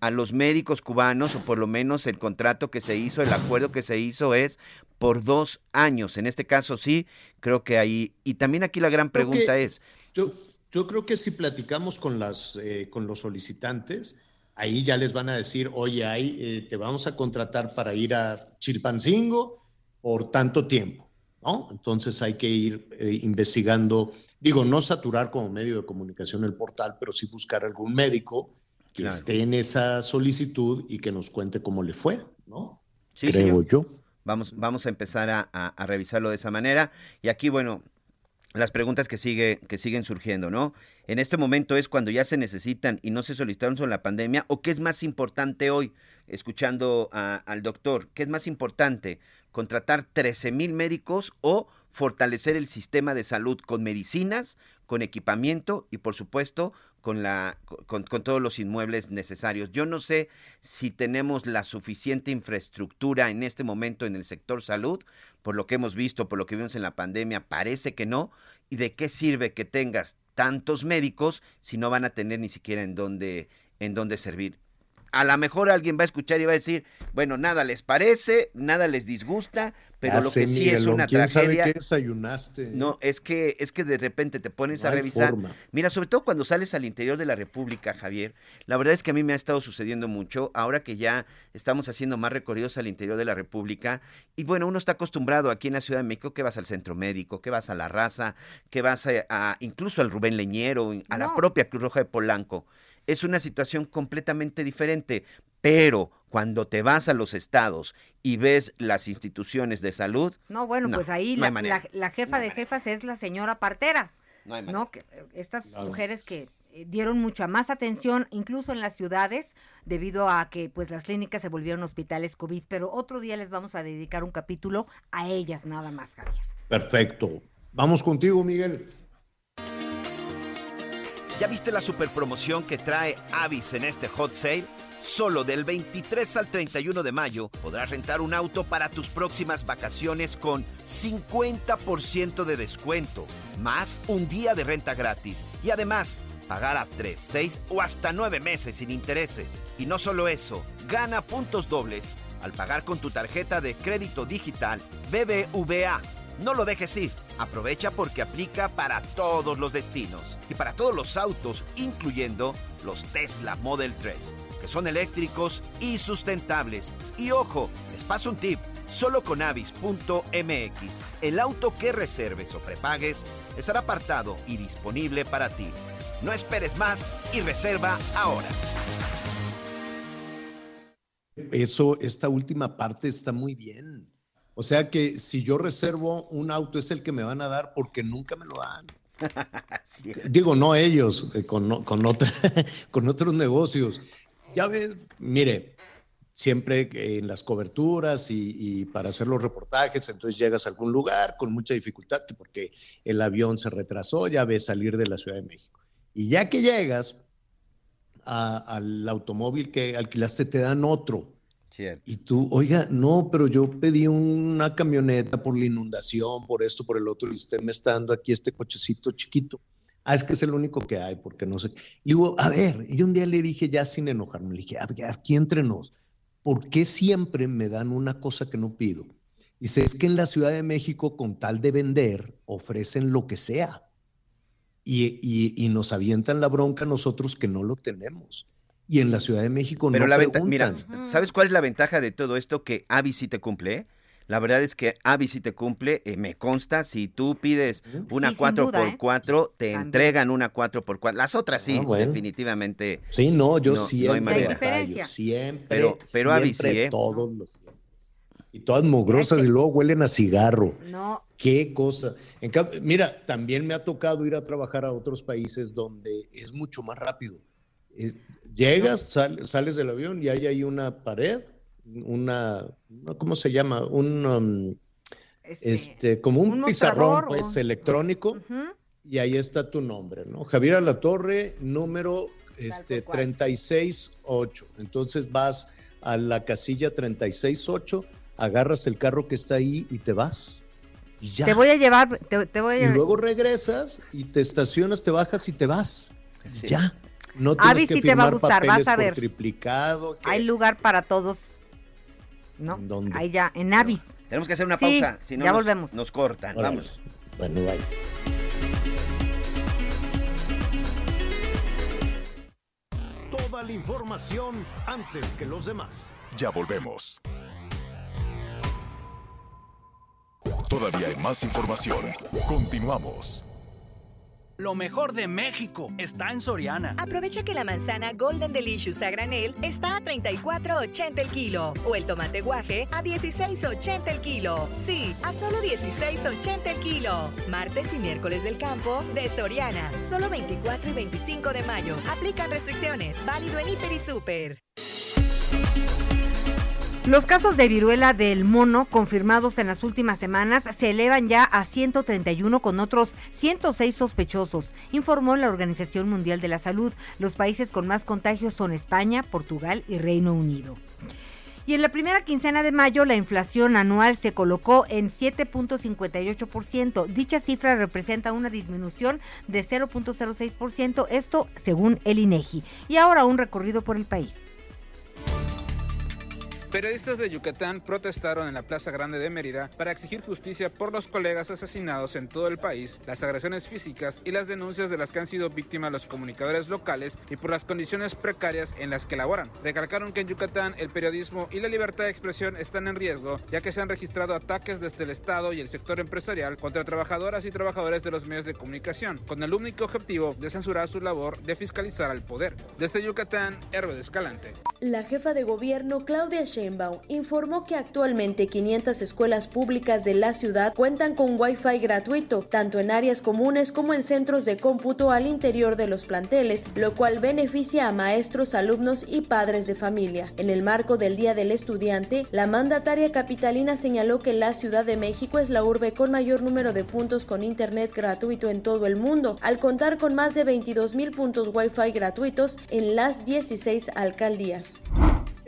A los médicos cubanos, o por lo menos el contrato que se hizo, el acuerdo que se hizo es por dos años. En este caso sí, creo que ahí. Y también aquí la gran
que-
pregunta es,
Yo, yo creo que si platicamos con, las, eh, con los solicitantes, ahí ya les van a decir, oye, ahí eh, te vamos a contratar para ir a Chilpancingo por tanto tiempo, ¿no? Entonces hay que ir eh, investigando, digo, no saturar como medio de comunicación el portal, pero sí buscar algún médico que
Claro.
esté en esa solicitud y que nos cuente cómo le fue, ¿no?
Sí,
Creo
señor.
yo.
Vamos, vamos a empezar a, a- a revisarlo de esa manera. Y aquí, bueno, las preguntas que, sigue, que siguen surgiendo, ¿no? En este momento es cuando ya se necesitan y no se solicitaron sobre la pandemia, o qué es más importante hoy, escuchando a- al doctor, ¿qué es más importante? ¿Contratar 13 mil médicos o fortalecer el sistema de salud con medicinas, con equipamiento y, por supuesto, con, la, con, todos los inmuebles necesarios? Yo no sé si tenemos la suficiente infraestructura en este momento en el sector salud, por lo que hemos visto, por lo que vimos en la pandemia, parece que no. ¿Y de qué sirve que tengas tantos médicos si no van a tener ni siquiera en dónde, en dónde servir? A lo mejor alguien va a escuchar y va a decir, bueno, nada les parece, nada les disgusta, pero
Ya
lo
sé,
que sí es una
¿quién sabe
tragedia.
qué desayunaste?
No, es que, es que de repente te pones
No
a revisar.
forma.
Mira, sobre todo cuando sales al interior de la República, Javier, la verdad es que a mí me ha estado sucediendo mucho, ahora que ya estamos haciendo más recorridos al interior de la República, y bueno, uno está acostumbrado aquí en la Ciudad de México que vas al centro médico, que vas a la raza, que vas a, a- incluso al Rubén Leñero, a la propia Cruz Roja de Polanco. Es una situación completamente diferente, pero cuando te vas a los estados y ves las instituciones de salud,
No, bueno,
No,
pues ahí
no
la,
manera.
la- la jefa de jefas es la señora partera.
No hay
¿no? Que, eh, estas mujeres que eh, dieron mucha más atención, incluso en las ciudades, debido a que pues las clínicas se volvieron hospitales COVID, pero otro día les vamos a dedicar un capítulo a ellas nada más, Javier.
Perfecto. Vamos contigo, Miguel.
¿Ya viste la super promoción que trae Avis en este hot sale? Solo del 23 al 31 de mayo podrás rentar un auto para tus próximas vacaciones con 50% de descuento, más un día de renta gratis y además pagar a 3, 6 o hasta 9 meses sin intereses. Y no solo eso, gana puntos dobles al pagar con tu tarjeta de crédito digital BBVA. No lo dejes ir. Aprovecha porque aplica para todos los destinos y para todos los autos, incluyendo los Tesla Model 3, que son eléctricos y sustentables. Y ojo, les paso un tip. Solo con avis.mx, el auto que reserves o prepagues estará apartado y disponible para ti. No esperes más y reserva ahora.
Eso, esta última parte está muy bien. O sea que si yo reservo un auto es el que me van a dar porque nunca me lo dan. Digo, no ellos, eh, con, con, con otros negocios. Ya ves, mire, siempre en las coberturas y, y, para hacer los reportajes, entonces llegas a algún lugar con mucha dificultad porque el avión se retrasó, ya ves salir de la Ciudad de México. Y ya que llegas a, al automóvil que alquilaste, te dan otro.
Cierto.
Y tú, oiga, no, pero yo pedí una camioneta por la inundación, por esto, por el otro, y usted me está dando aquí este cochecito chiquito. Ah, es que es el único que hay, porque no sé. Y digo, a ver, y un día le dije, ya sin enojarme, le dije, aquí entre nos, ¿por qué siempre me dan una cosa que no pido? Dice, es que en la Ciudad de México, con tal de vender, ofrecen lo que sea. Y, y, y nos avientan la bronca nosotros que no lo tenemos y en la Ciudad de México
Pero
no
la
preguntan.
Mira, ¿sabes cuál es la ventaja de todo esto? Que Avi sí te cumple. ¿eh? La verdad es que Avi sí te cumple, eh, me consta, si tú pides una
Sí, sin
4x4,
duda, ¿eh?
te
También.
entregan una 4x4. Las otras sí,
Ah, bueno.
definitivamente.
Sí, no, yo
no, no hay
siempre batallo, siempre,
Pero, pero Avi sí,
siempre,
¿eh?
todos los y todas mugrosas y luego huelen a cigarro.
No.
Qué cosa. En cambio, mira, también me ha tocado ir a trabajar a otros países donde es mucho más rápido. Llegas, sal- sales del avión y hay ahí una pared, una, ¿cómo se llama? Un, um, este, como un,
un
pizarrón, pues,
o-
electrónico, y ahí está tu nombre, ¿no? Javier Alatorre, número este, 368. Entonces vas a la casilla 368, agarras el carro que está ahí y te vas. Y ya.
Te voy a llevar, te, te voy a
Y luego regresas y te estacionas, te bajas y te vas.
Sí.
Ya. No
Avi sí te va a gustar, vas a ver.
triplicado. que-
Hay lugar para todos. ¿No?
¿Dónde?
Ahí ya, en Avis.
Tenemos que hacer una
Sí,
pausa, si no
ya
nos,
volvemos.
nos cortan. Vamos.
Bueno, bye.
Toda la información antes que los demás.
Ya volvemos. Todavía hay más información. Continuamos.
Lo mejor de México está en Soriana.
Aprovecha que la manzana Golden Delicious a granel está a 34.80 el kilo o el tomate guaje a 16.80 el kilo. Sí, a solo 16.80 el kilo. Martes y miércoles del campo de Soriana. Solo 24 y 25 de mayo. Aplican restricciones. Válido en Hiper y Super.
Los casos de viruela del mono confirmados en las últimas semanas se elevan ya a 131 con otros 106 sospechosos, informó la Organización Mundial de la Salud. Los países con más contagios son España, Portugal y Reino Unido. Y en la primera quincena de mayo la inflación anual se colocó en 7.58%. Dicha cifra representa una disminución de 0.06%, esto según el INEGI. Y ahora un recorrido por el país.
Periodistas de Yucatán protestaron en la Plaza Grande de Mérida para exigir justicia por los colegas asesinados en todo el país, las agresiones físicas y las denuncias de las que han sido víctimas los comunicadores locales y por las condiciones precarias en las que laboran. Recalcaron que en Yucatán el periodismo y la libertad de expresión están en riesgo, ya que se han registrado ataques desde el Estado y el sector empresarial contra trabajadoras y trabajadores de los medios de comunicación, con el único objetivo de censurar su labor de fiscalizar al poder. Desde Yucatán, Héroe de Escalante.
La jefa de gobierno Claudia Sheinbaum Informó que actualmente 500 escuelas públicas de la ciudad cuentan con Wi-Fi gratuito, tanto en áreas comunes como en centros de cómputo al interior de los planteles, lo cual beneficia a maestros, alumnos y padres de familia. En el marco del Día del Estudiante, la mandataria capitalina señaló que la Ciudad de México es la urbe con mayor número de puntos con internet gratuito en todo el mundo, al contar con más de 22 mil puntos Wi-Fi gratuitos en las 16 alcaldías.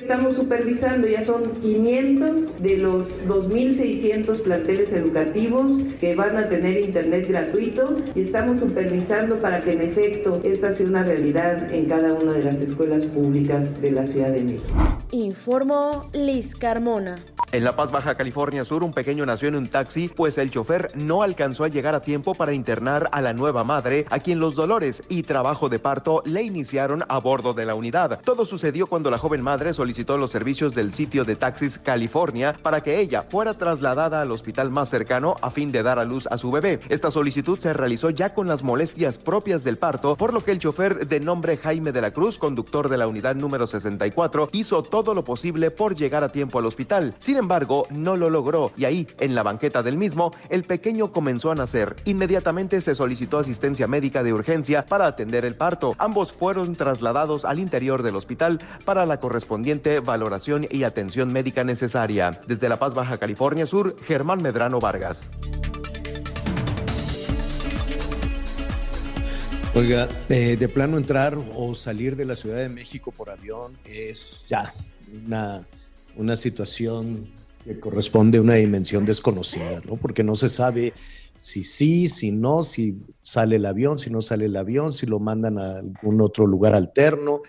Estamos supervisando, ya son 500 de los 2.600 planteles educativos que van a tener internet gratuito y estamos supervisando para que en efecto esta sea una realidad en cada una de las escuelas públicas de la Ciudad de México.
Informó Liz Carmona.
En La Paz, Baja California Sur, un pequeño nació en un taxi, pues el chofer no alcanzó a llegar a tiempo para internar a la nueva madre, a quien los dolores y trabajo de parto le iniciaron a bordo de la unidad. Todo sucedió cuando la joven madre solicitó los servicios del sitio de taxis California para que ella fuera trasladada al hospital más cercano a fin de dar a luz a su bebé. Esta solicitud se realizó ya con las molestias propias del parto, por lo que el chofer de nombre Jaime de la Cruz, conductor de la unidad número 64, hizo todo lo posible por llegar a tiempo al hospital. Sin embargo, no lo logró y ahí, en la banqueta del mismo, el pequeño comenzó a nacer. Inmediatamente se solicitó asistencia médica de urgencia para atender el parto. Ambos fueron trasladados al interior del hospital para la correspondiente valoración y atención médica necesaria. Desde La Paz, Baja California Sur, Germán Medrano Vargas.
Oiga, eh, de plano entrar o salir de la Ciudad de México por avión es ya una, una situación que corresponde a una dimensión desconocida, ¿no? Porque no se sabe si sí, si no, si sale el avión, si no sale el avión, si lo mandan a algún otro lugar alterno.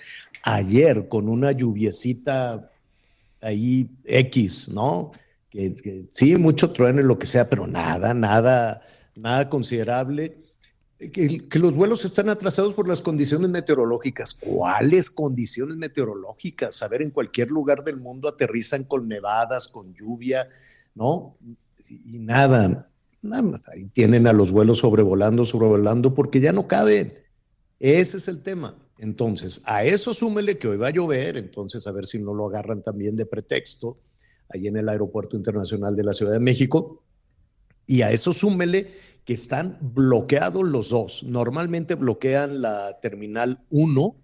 Ayer, con una lluviecita ahí X, ¿no? Que, sí, mucho trueno y lo que sea, pero nada, nada, nada considerable que, los vuelos están atrasados por las condiciones meteorológicas. ¿Cuáles condiciones meteorológicas? A ver, en cualquier lugar del mundo aterrizan con nevadas, con lluvia, ¿no? Y nada, nada, ahí tienen a los vuelos sobrevolando, sobrevolando, porque ya no caben. Ese es el tema. Entonces, a eso súmele que hoy va a llover, entonces a ver si no lo agarran también de pretexto ahí en el Aeropuerto Internacional de la Ciudad de México. Y a eso súmele que están bloqueados los dos. Normalmente bloquean la terminal 1,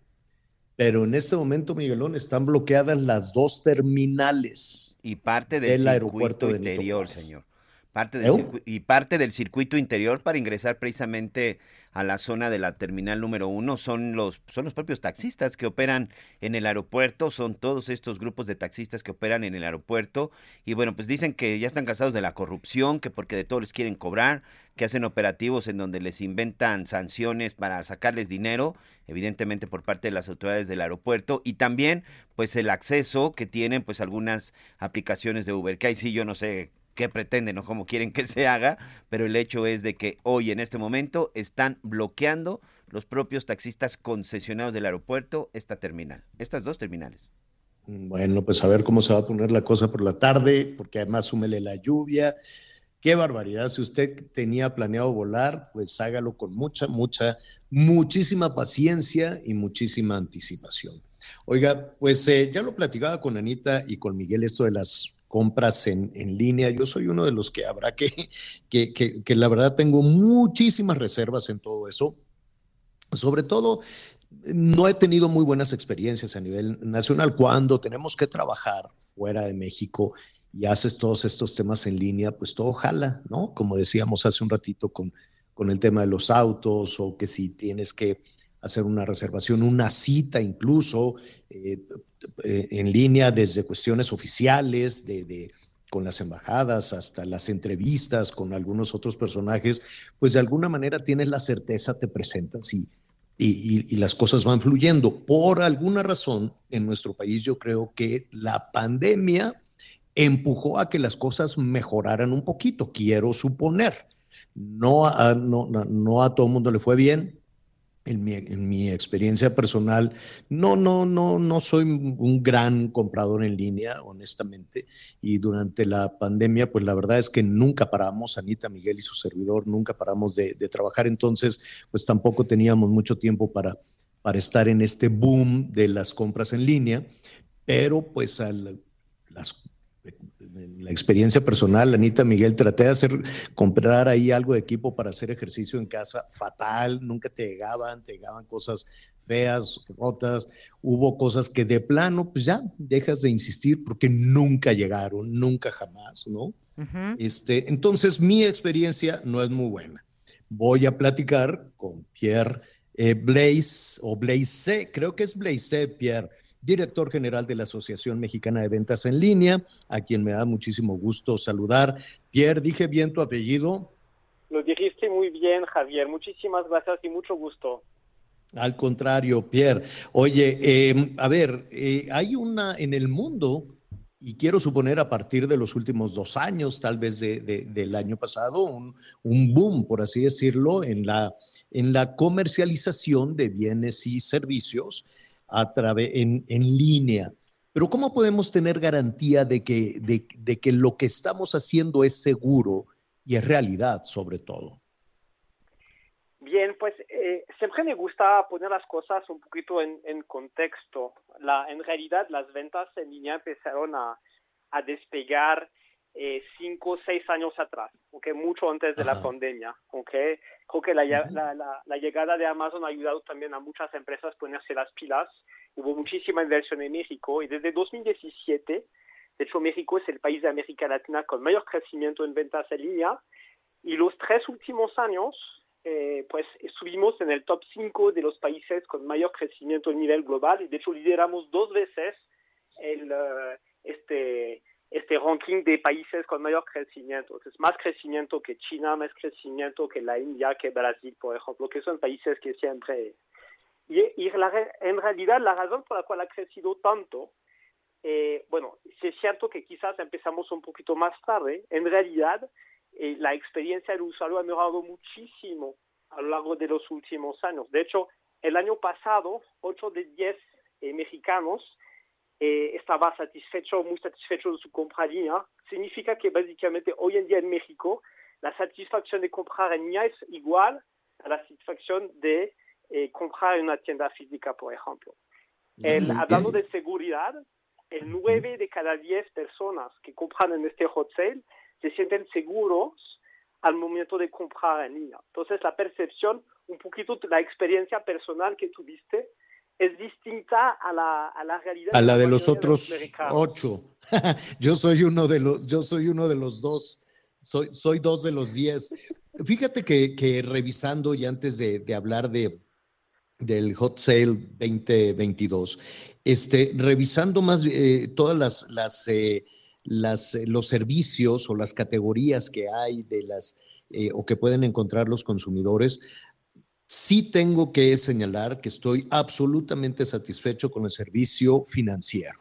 pero en este momento, Miguelón, están bloqueadas las dos terminales.
Y parte del, aeropuerto interior, señor. Parte del y parte del circuito interior para ingresar precisamente a la zona de la terminal número uno son los, son los propios taxistas que operan en el aeropuerto, son todos estos grupos de taxistas que operan en el aeropuerto y bueno, pues dicen que ya están cansados de la corrupción, que porque de todo les quieren cobrar, que hacen operativos en donde les inventan sanciones para sacarles dinero, evidentemente por parte de las autoridades del aeropuerto y también pues el acceso que tienen pues algunas aplicaciones de Uber, que ahí sí yo no sé qué pretenden o cómo quieren que se haga, pero el hecho es de que hoy en este momento están bloqueando los propios taxistas concesionados del aeropuerto esta terminal, estas dos terminales.
Bueno, pues a ver cómo se va a poner la cosa por la tarde, porque además súmele la lluvia. Qué barbaridad. Si usted tenía planeado volar, pues hágalo con mucha, mucha, muchísima paciencia y muchísima anticipación. Oiga, pues eh, ya lo platicaba con Anita y con Miguel esto de las compras en, en, línea. Yo soy uno de los que habrá que, que, que, la verdad tengo muchísimas reservas en todo eso. Sobre todo, no he tenido muy buenas experiencias a nivel nacional. Cuando tenemos que trabajar fuera de México y haces todos estos temas en línea, pues todo jala, ¿no? Como decíamos hace un ratito con, con el tema de los autos o que si tienes que hacer una reservación, una cita incluso eh, eh, en línea desde cuestiones oficiales, de, de, con las embajadas hasta las entrevistas con algunos otros personajes, pues de alguna manera tienes la certeza, te presentas y, y, las cosas van fluyendo. Por alguna razón, en nuestro país yo creo que la pandemia empujó a que las cosas mejoraran un poquito, quiero suponer. No a, no, no a todo el mundo le fue bien, en mi, en mi, experiencia personal, no, no, no, no soy un gran comprador en línea, honestamente. Y durante la pandemia, pues la verdad es que nunca paramos, Anita, Miguel y su servidor, nunca paramos de, de trabajar. Entonces, pues tampoco teníamos mucho tiempo para, para estar en este boom de las compras en línea. Pero pues al la experiencia personal, Anita Miguel, traté de hacer, comprar ahí algo de equipo para hacer ejercicio en casa, fatal, nunca te llegaban, te llegaban cosas feas, rotas, hubo cosas que de plano, pues ya dejas de insistir porque nunca llegaron, nunca jamás, ¿no? este, entonces, mi experiencia no es muy buena. Voy a platicar con Pierre eh, Blaise, o Blaise, creo que es Blaise, Pierre, director general de la Asociación Mexicana de Ventas en Línea, a quien me da muchísimo gusto saludar. Pierre, dije bien tu apellido.
Lo dijiste muy bien, Javier. Muchísimas gracias y mucho gusto.
Al contrario, Pierre. Oye, em, a ver, eh, hay una en el mundo, y quiero suponer a partir de los últimos dos años, tal vez del año pasado, un, un, boom, por así decirlo, en la, en la comercialización de bienes y servicios a en, en línea. Pero ¿cómo podemos tener garantía de que, de, de que lo que estamos haciendo es seguro y es realidad sobre todo?
Bien, pues eh, siempre me gusta poner las cosas un poquito en, en contexto. La, en realidad las ventas en línea empezaron a, a despegar eh, cinco o seis años atrás, okay, mucho antes de la pandemia. Okay. Creo que la, la, la, la, llegada de Amazon ha ayudado también a muchas empresas a ponerse las pilas. Hubo muchísima inversión en México y desde 2017, de hecho México es el país de América Latina con mayor crecimiento en ventas en línea y los tres últimos años eh, pues estuvimos en el top 5 de los países con mayor crecimiento a nivel global y de hecho lideramos dos veces el, uh, este este ranking de países con mayor crecimiento. Es más crecimiento que China, más crecimiento que la India, que Brasil, por ejemplo, que son países que siempre... Y, y la, en realidad la razón por la cual ha crecido tanto, eh, bueno, es cierto que quizás empezamos un poquito más tarde, en realidad eh, la experiencia del usuario ha mejorado muchísimo a lo largo de los últimos años. De hecho, el año pasado, 8 de 10 eh, mexicanos eh, estaba satisfecho, muy satisfecho de su compra línea, significa que básicamente hoy en día en México la satisfacción de comprar en línea es igual a la satisfacción de eh, comprar en una tienda física, por ejemplo. El, hablando de seguridad, el 9 de cada 10 personas que compran en este hot sale se sienten seguros al momento de comprar en línea. Entonces, la percepción, un poquito la experiencia personal que tuviste, es distinta a la, a la realidad.
A la de los otros ocho. yo soy uno de los, yo soy uno de los dos. Soy, soy dos de los diez. Fíjate que, que revisando y antes de, de, hablar de del Hot Sale 2022, este, revisando más eh, todas las, las, eh, las, eh, los servicios o las categorías que hay de las eh, o que pueden encontrar los consumidores, Sí tengo que señalar que estoy absolutamente satisfecho con el servicio financiero.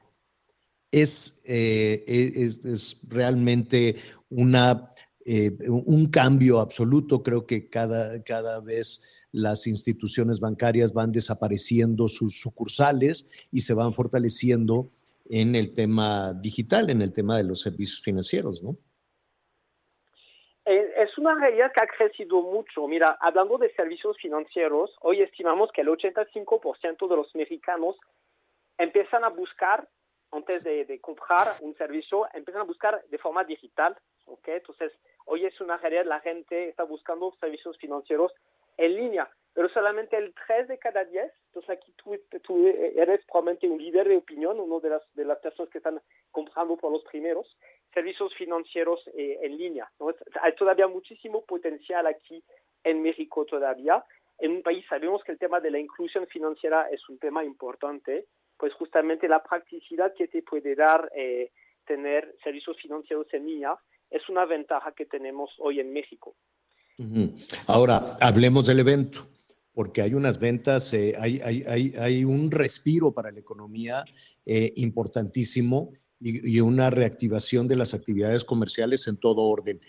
Es, eh, es, realmente una, eh, un cambio absoluto. Creo que cada, cada vez las instituciones bancarias van desapareciendo sus sucursales y se van fortaleciendo en el tema digital, en el tema de los servicios financieros, ¿no?
Es una realidad que ha crecido mucho. Mira, hablando de servicios financieros, hoy estimamos que el 85% de los mexicanos empiezan a buscar, antes de, comprar un servicio, empiezan a buscar de forma digital. Entonces, hoy es una realidad, la gente está buscando servicios financieros en línea pero solamente el 3 de cada 10, entonces aquí tú, tú, eres probablemente un líder de opinión, uno de las, de las personas que están comprando por los primeros, servicios financieros eh, en línea. ¿no? Hay todavía muchísimo potencial aquí en México todavía. En un país sabemos que el tema de la inclusión financiera es un tema importante, pues justamente la practicidad que te puede dar eh, tener servicios financieros en línea es una ventaja que tenemos hoy en México.
Ahora, hablemos del evento porque hay unas ventas, eh, hay, hay, hay, hay, un respiro para la economía eh, importantísimo y, y, una reactivación de las actividades comerciales en todo orden.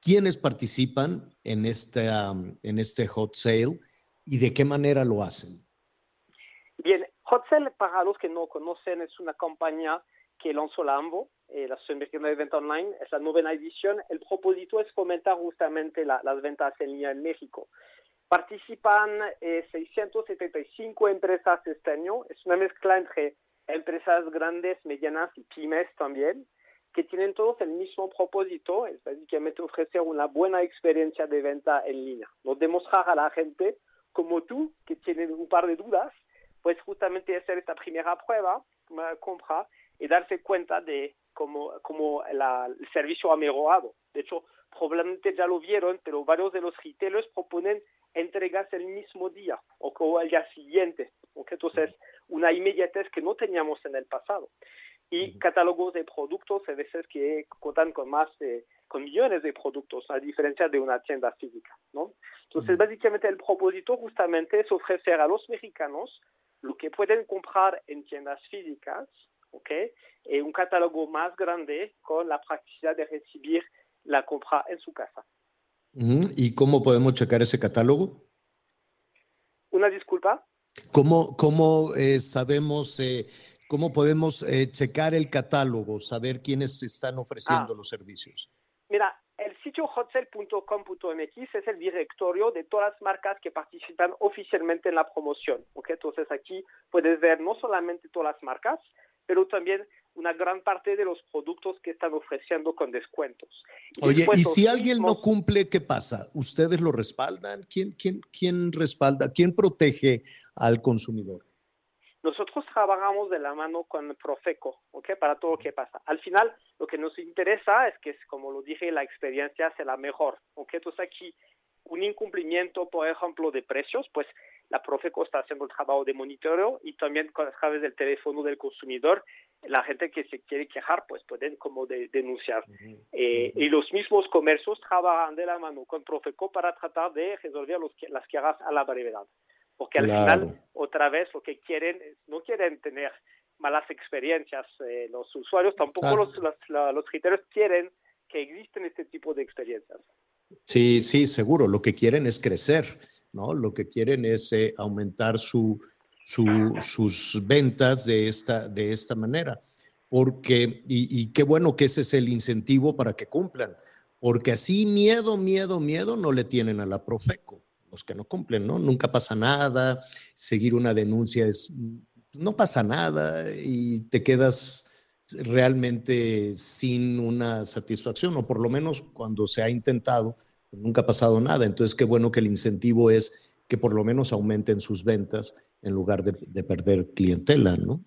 ¿Quiénes participan en um, en este hot sale y de qué manera lo hacen?
Bien, Hot Sale, para los que no conocen, es una campaña que lanzó la AMBO, eh, la Asociación de Venta Online, es la novena edición. El propósito es fomentar justamente la, las ventas en línea en México. Participan eh, 675 empresas este año. Es una mezcla entre empresas grandes, medianas y pymes también, que tienen todos el mismo propósito, es básicamente ofrecer una buena experiencia de venta en línea. No demostrar a la gente como tú, que tienen un par de dudas, pues justamente hacer esta primera prueba, una compra, y darse cuenta de cómo, cómo la, el servicio ha mejorado. De hecho, probablemente ya lo vieron, pero varios de los retailers proponen entregas el mismo día o el día siguiente. ¿okay? Entonces, una inmediatez que no teníamos en el pasado y catálogos de productos a veces que cuentan con más de, con millones de productos, a diferencia de una tienda física, ¿no? Entonces, básicamente el propósito justamente es ofrecer a los mexicanos lo que pueden comprar en tiendas físicas, ¿ok? Y un catálogo más grande con la practicidad de recibir la compra en su casa.
¿Y cómo podemos checar ese catálogo?
Una disculpa.
¿Cómo, cómo eh, sabemos eh, ¿Cómo podemos eh, checar el catálogo, saber quiénes están ofreciendo
Ah.
los servicios?
Mira, el sitio hotsell.com.mx es el directorio de todas las marcas que participan oficialmente en la promoción. ¿ok? Entonces aquí puedes ver no solamente todas las marcas, pero también una gran parte de los productos que están ofreciendo con descuentos. Y
Oye, y si alguien no cumple, ¿qué pasa? ¿Ustedes lo respaldan? ¿Quién, quién, quién respalda? ¿Quién protege al consumidor?
Nosotros trabajamos de la mano con Profeco, ¿ok? Para todo lo que pasa. Al final, lo que nos interesa es que, como lo dije, la experiencia sea la mejor, ¿ok? Entonces aquí, un incumplimiento, por ejemplo, de precios, pues la Profeco está haciendo el trabajo de monitoreo y también con- a través del teléfono del consumidor, la gente que se quiere quejar, pues pueden como de- denunciar. Eh, y los mismos comercios trabajan de la mano con Profeco para tratar de resolver los, las quejas a la brevedad. Porque al
Claro.
final, otra vez, lo que quieren, no quieren tener malas experiencias eh, los usuarios, tampoco
Claro.
los, los, la- los retailers quieren que existen este tipo de experiencias.
Sí, sí, seguro. Lo que quieren es crecer, ¿no? Lo que quieren es eh, aumentar su, su- sus ventas de esta, manera. Porque, y, qué bueno que ese es el incentivo para que cumplan. Porque así miedo, miedo, miedo no le tienen a la Profeco, los que no cumplen, ¿no? Nunca pasa nada, seguir una denuncia no pasa nada y te quedas realmente sin una satisfacción, o por lo menos cuando se ha intentado, nunca ha pasado nada. Entonces, qué bueno que el incentivo es que por lo menos aumenten sus ventas en lugar de, de perder clientela, ¿no?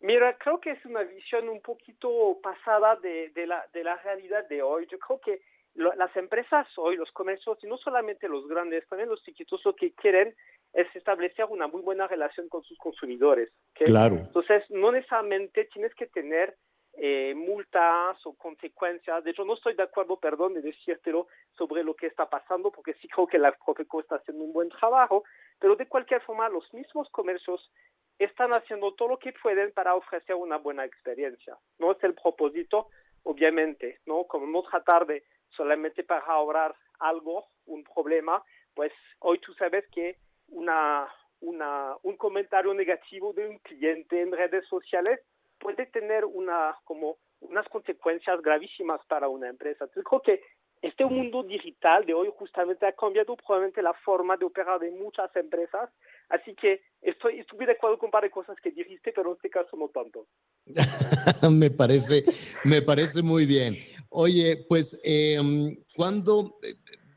Mira, creo que es una visión un poquito pasada de, de la, de la realidad de hoy. Yo creo que lo- las empresas hoy, los comercios, y no solamente los grandes, también los chiquitos, lo que quieren es establecer una muy buena relación con sus consumidores.
Claro.
Entonces, no necesariamente tienes que tener eh, multas o consecuencias. De hecho, no estoy de acuerdo, perdón, de decírtelo sobre lo que está pasando, porque sí creo que la Profeco está haciendo un buen trabajo, pero de cualquier forma, los mismos comercios están haciendo todo lo que pueden para ofrecer una buena experiencia. No es el propósito, obviamente, ¿no? Como no tratar de solamente para ahorrar algo, un problema, pues hoy tú sabes que una, una, un comentario negativo de un cliente en redes sociales puede tener una, como unas consecuencias gravísimas para una empresa. Entonces creo que este mundo digital de hoy justamente ha cambiado probablemente la forma de operar de muchas empresas, así que estoy, estuve de acuerdo con un par de cosas que dijiste, pero en este caso no tanto.
me parece, me parece muy bien. Oye, pues em, cuando eh,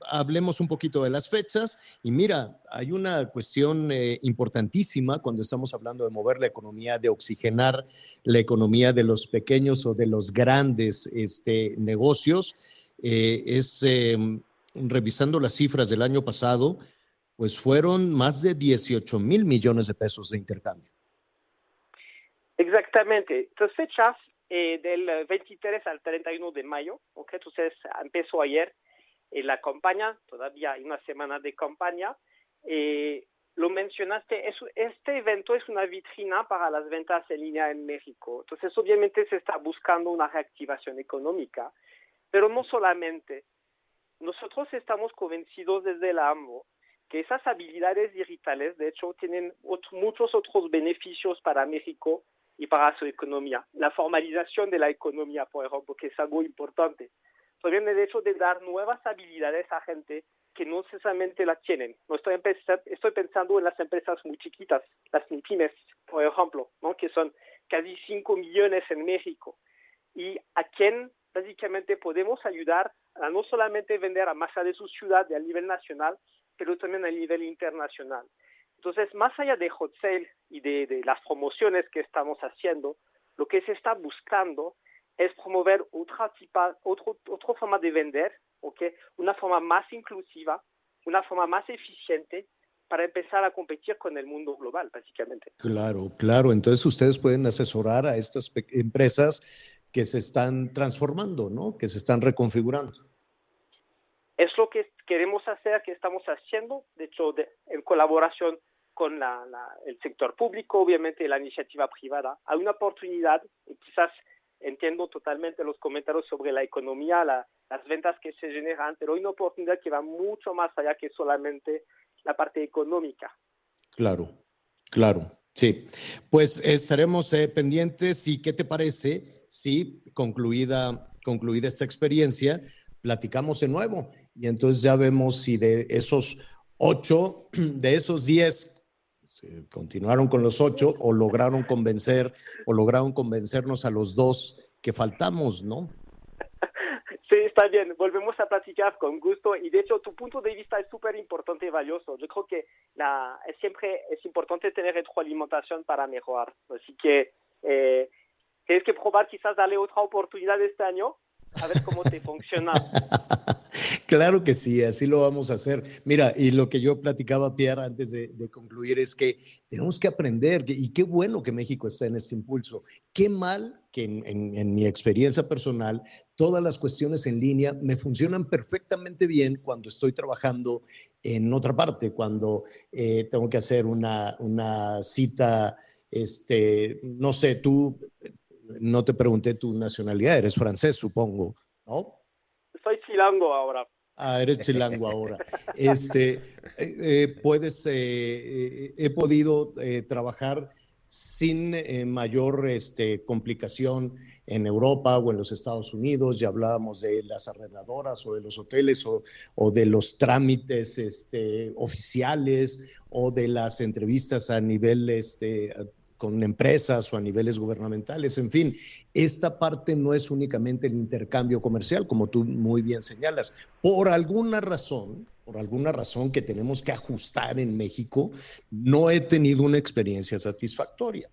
hablemos un poquito de las fechas y mira, hay una cuestión eh, importantísima cuando estamos hablando de mover la economía, de oxigenar la economía de los pequeños o de los grandes este, negocios. eh, es em, revisando las cifras del año pasado, pues fueron más de 18 mil millones de pesos de intercambio.
Exactamente. Estas fechas eh, del 23 al 31 de mayo, ¿ok? entonces empezó ayer la campaña, todavía hay una semana de campaña. Eh, lo mencionaste, es, este evento es una vitrina para las ventas en línea en México. Entonces, obviamente se está buscando una reactivación económica, pero no solamente. Nosotros estamos convencidos desde la AMBO que esas habilidades digitales, de hecho, tienen muchos otros beneficios para México y para su economía. La formalización de la economía, por ejemplo, que es algo importante. También el hecho de dar nuevas habilidades a gente que no necesariamente la tienen. No estoy, estoy pensando en las empresas muy chiquitas, las pymes, por ejemplo, ¿no? que son casi 5 millones en México, y a quien básicamente podemos ayudar a no solamente vender a allá de su ciudad a nivel nacional, pero también a nivel internacional. Entonces, más allá de hot sale y de, las promociones que estamos haciendo, lo que se está buscando es promover otra, tipa, otro, otra forma de vender, ¿okay? una forma más inclusiva, una forma más eficiente para empezar a competir con el mundo global, básicamente.
Claro, claro. Entonces ustedes pueden asesorar a estas empresas que se están transformando, ¿no? Que se están reconfigurando.
Es lo que queremos hacer, que estamos haciendo, de hecho, en colaboración con el sector público, obviamente la iniciativa privada. Hay una oportunidad, y quizás entiendo totalmente los comentarios sobre la economía, las ventas que se generan, pero hay una oportunidad que va mucho más allá que solamente la parte económica.
Claro, claro, sí. Pues estaremos eh, pendientes y qué te parece si concluida, concluida esta experiencia, platicamos de nuevo y entonces ya vemos si de esos ocho, de esos diez continuaron con los ocho o lograron convencer o lograron convencernos a los dos que faltamos, ¿no?
Sí, está bien. Volvemos a platicar con gusto y de hecho tu punto de vista es súper importante y valioso. Yo creo que la, siempre es importante tener retroalimentación para mejorar. Así que eh, tienes que probar quizás darle otra oportunidad este año a ver cómo te funciona.
Claro que sí, así lo vamos a hacer. Mira, y lo que yo platicaba, Pierre, antes de, concluir, es que tenemos que aprender, y qué bueno que México está en este impulso. Qué mal que en, mi experiencia personal, todas las cuestiones en línea me funcionan perfectamente bien cuando estoy trabajando en otra parte, cuando eh, tengo que hacer una, cita, este, no sé, tú, no te pregunté tu nacionalidad, eres francés, supongo, ¿no?
Soy chilango ahora.
Ah, eres chilango ahora. Este, eh, eh, puedes, eh, he podido trabajar sin mayor este, complicación en Europa o en los Estados Unidos. Ya hablábamos de las arrendadoras o de los hoteles o, o de los trámites este, oficiales o de las entrevistas a nivel este, con empresas o a niveles gubernamentales, en fin, esta parte no es únicamente el intercambio comercial, como tú muy bien señalas. Por alguna razón, por alguna razón que tenemos que ajustar en México, no he tenido una experiencia satisfactoria,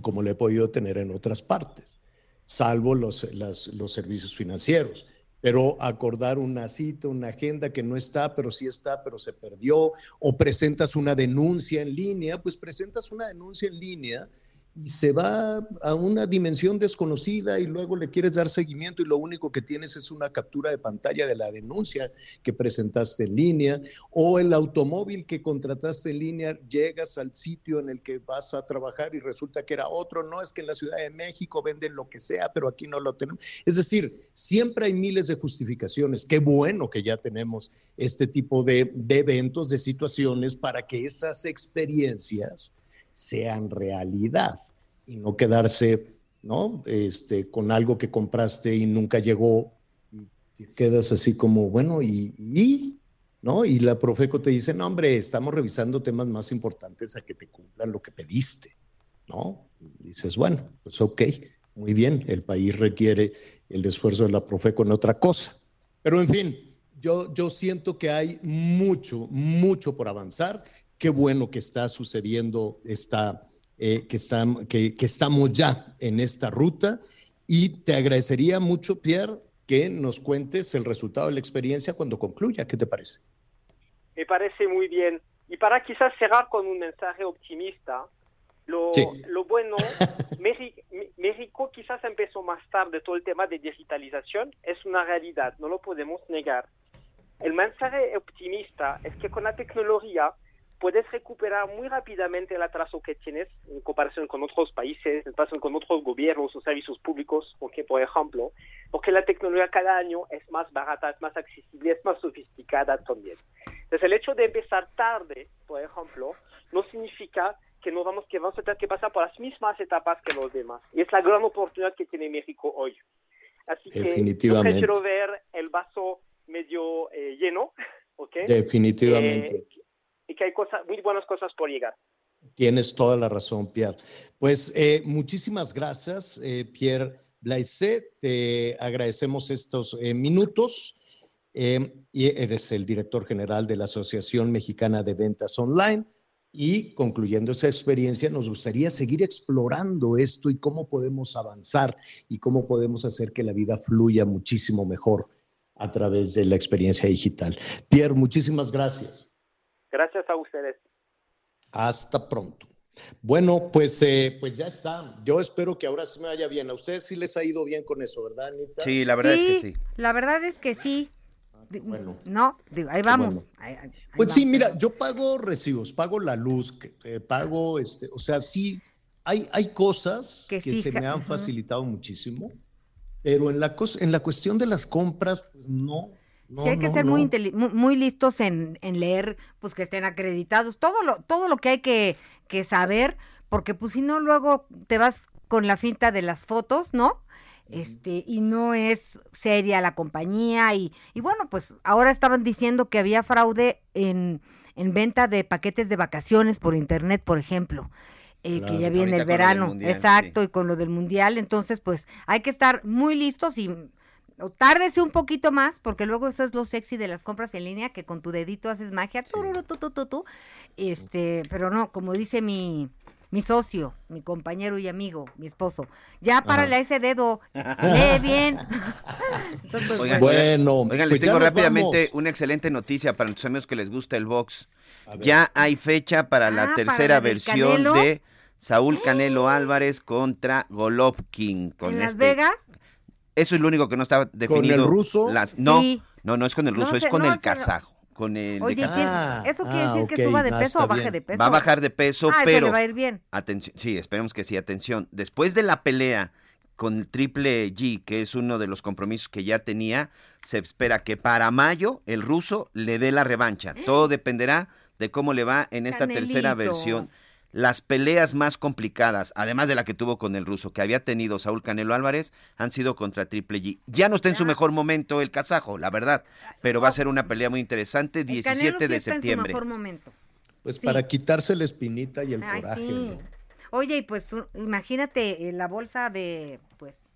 como la he podido tener en otras partes, salvo los, los servicios financieros pero acordar una cita, una agenda que no está, pero sí está, pero se perdió, o presentas una denuncia en línea, pues presentas una denuncia en línea y se va a una dimensión desconocida y luego le quieres dar seguimiento y lo único que tienes es una captura de pantalla de la denuncia que presentaste en línea o el automóvil que contrataste en línea, llegas al sitio en el que vas a trabajar y resulta que era otro, no es que en la Ciudad de México venden lo que sea, pero aquí no lo tenemos. Es decir, siempre hay miles de justificaciones. Qué bueno que ya tenemos este tipo de, de eventos, de situaciones para que esas experiencias sean realidad y no quedarse, ¿no? Este, con algo que compraste y nunca llegó y te quedas así como, bueno, y, ¿no? Y la Profeco te dice, no, hombre, estamos revisando temas más importantes a que te cumplan lo que pediste, ¿no? dices, bueno, pues ok, muy bien, el país requiere el esfuerzo de la Profeco en otra cosa. Pero en fin, yo, yo siento que hay mucho, mucho por avanzar qué bueno que está sucediendo esta, eh, que, que, que, estamos ya en esta ruta y te agradecería mucho, Pierre, que nos cuentes el resultado de la experiencia cuando concluya. ¿Qué te parece?
Me parece muy bien. Y para quizás cerrar con un mensaje optimista, lo, lo bueno, México quizás empezó más tarde todo el tema de digitalización, es una realidad, no lo podemos negar. El mensaje optimista es que con la tecnología puedes recuperar muy rápidamente el atraso que tienes en comparación con otros países, en comparación con otros gobiernos o servicios públicos, porque, por ejemplo, porque la tecnología cada año es más barata, es más accesible, es más sofisticada también. Entonces, el hecho de empezar tarde, por ejemplo, no significa que no vamos, que vamos a tener que pasar por las mismas etapas que los demás. Y es la gran oportunidad que tiene México hoy. Así que yo quiero ver el vaso medio eh, lleno ¿ok?
Definitivamente.
Eh, que hay cosas, muy buenas cosas por llegar.
Tienes toda la razón, Pierre. Pues eh, muchísimas gracias, eh, Pierre Blaise. Te agradecemos estos eh, minutos. y eres el director general de la Asociación Mexicana de Ventas Online. Y concluyendo esa experiencia, nos gustaría seguir explorando esto y cómo podemos avanzar y cómo podemos hacer que la vida fluya muchísimo mejor a través de la experiencia digital. Pierre, muchísimas gracias.
Gracias a ustedes.
Hasta pronto. Bueno, pues, eh, pues ya está. Yo espero que ahora sí me vaya bien. A ustedes sí les ha ido bien con eso, ¿verdad, Anita?
Sí, la verdad es que sí.
La verdad es que sí.
Bueno.
No, digo, ahí vamos. Ahí- ahí
Pues
vamos.
sí, mira, yo pago recibos, pago la luz, que- eh, pago, este, o sea, sí, hay, hay cosas
Que
que,
sí,
se me han
ujú.
facilitado muchísimo, pero en la, cos- en la cuestión de las compras, pues no. No
sí hay que
no,
ser muy,
no.
inteli- mu- muy listos en, en leer, pues que estén acreditados, todo lo, todo lo que hay que, que saber, porque pues si no luego te vas con la finta de las fotos, ¿no? Este, y no es seria la compañía, y, y bueno, pues ahora estaban diciendo que había fraude en, en venta de paquetes de vacaciones por internet, por ejemplo. eh,
Claro.
que ya viene
Ahorita
el verano,
mundial,
exacto, y con lo del mundial, entonces pues hay que estar muy listos y o tárdese un poquito más, porque luego eso es lo sexy de las compras en línea, que con tu dedito haces magia, tururu, tu, tu, tu, tu. este, pero no, como dice mi, mi socio, mi compañero y amigo, mi esposo, ya párale a ese dedo, lee bien. Entonces, pues,
Oigan,
Bueno,
oigan, les
pues
tengo rápidamente
vamos.
una excelente noticia para nuestros amigos que les gusta el box. Ya hay fecha para la
Ah, ¿para
tercera versión
Canelo?
de Saúl Canelo Álvarez contra Golovkin. Con
¿En Las
este-
Vegas?
Eso es lo único que no estaba definido.
el ruso?
Las- no,
Sí.
no, no es con el
No
ruso, es con
no
el kazajo. Con el de
Oye, ¿quién-
Kazaj.
¿eso quiere
Ah,
decir que suba de
no,
peso
está
o baje
bien.
de peso?
Va a bajar de peso,
Ah, eso
pero
le va a ir bien.
atención, sí, esperemos que sí, atención. Después de la pelea con el Triple G, que es uno de los compromisos que ya tenía, se espera que para mayo el ruso le dé la revancha. Todo dependerá de cómo le va en esta tercera versión. Las peleas más complicadas, además de la que tuvo con el ruso, que había tenido Saúl Canelo Álvarez, han sido contra Triple G. Ya no está en su mejor momento el kazajo, la verdad, pero va a ser una pelea muy interesante,
El Canelo
17
sí
de
está en su
septiembre.
mejor momento.
Pues
Sí.
para quitarse la espinita y el
Ay,
coraje.
sí.
¿no?
Oye, y pues imagínate eh, la bolsa de, pues,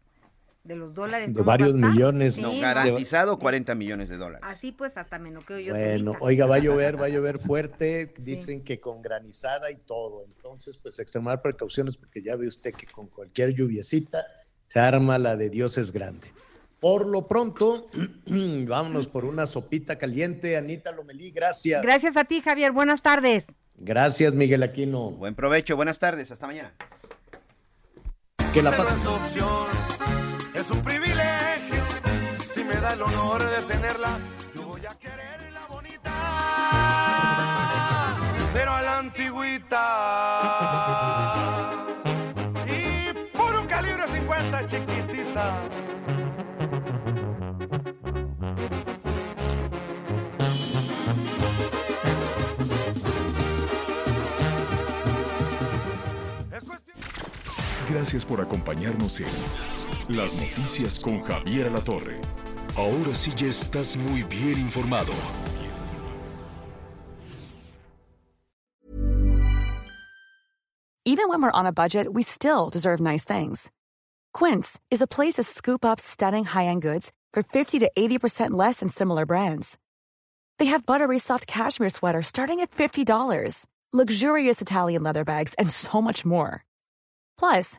de los dólares.
De
¿cómo
varios millones.
Sí,
No, garantizado 40 millones de dólares.
Así pues hasta me noqueo yo
Bueno,
solita.
oiga, va a llover, va a llover fuerte, dicen que con granizada y todo, entonces pues extremar precauciones porque ya ve usted que con cualquier lluviecita se arma la de Dios es grande. Por lo pronto, vámonos por una sopita caliente, Anita Lomelí, gracias.
Gracias a ti, Javier. Buenas tardes.
Gracias, Miguel Aquino.
Buen provecho, buenas tardes, hasta mañana.
Que la pasen.
Es un privilegio. Si me da el honor de tenerla, yo voy a quererla bonita. Pero a la antigüita. Y por un calibre 50 chiquitita.
Gracias por acompañarnos en Las Noticias con Javier Alatorre. Ahora sí ya estás muy bien informado.
Even when we're on a budget, we still deserve nice things. Quince is a place to scoop up stunning high-end goods for 50 to 80% less than similar brands. They have buttery soft cashmere sweaters starting at $50, luxurious Italian leather bags, and so much more. Plus,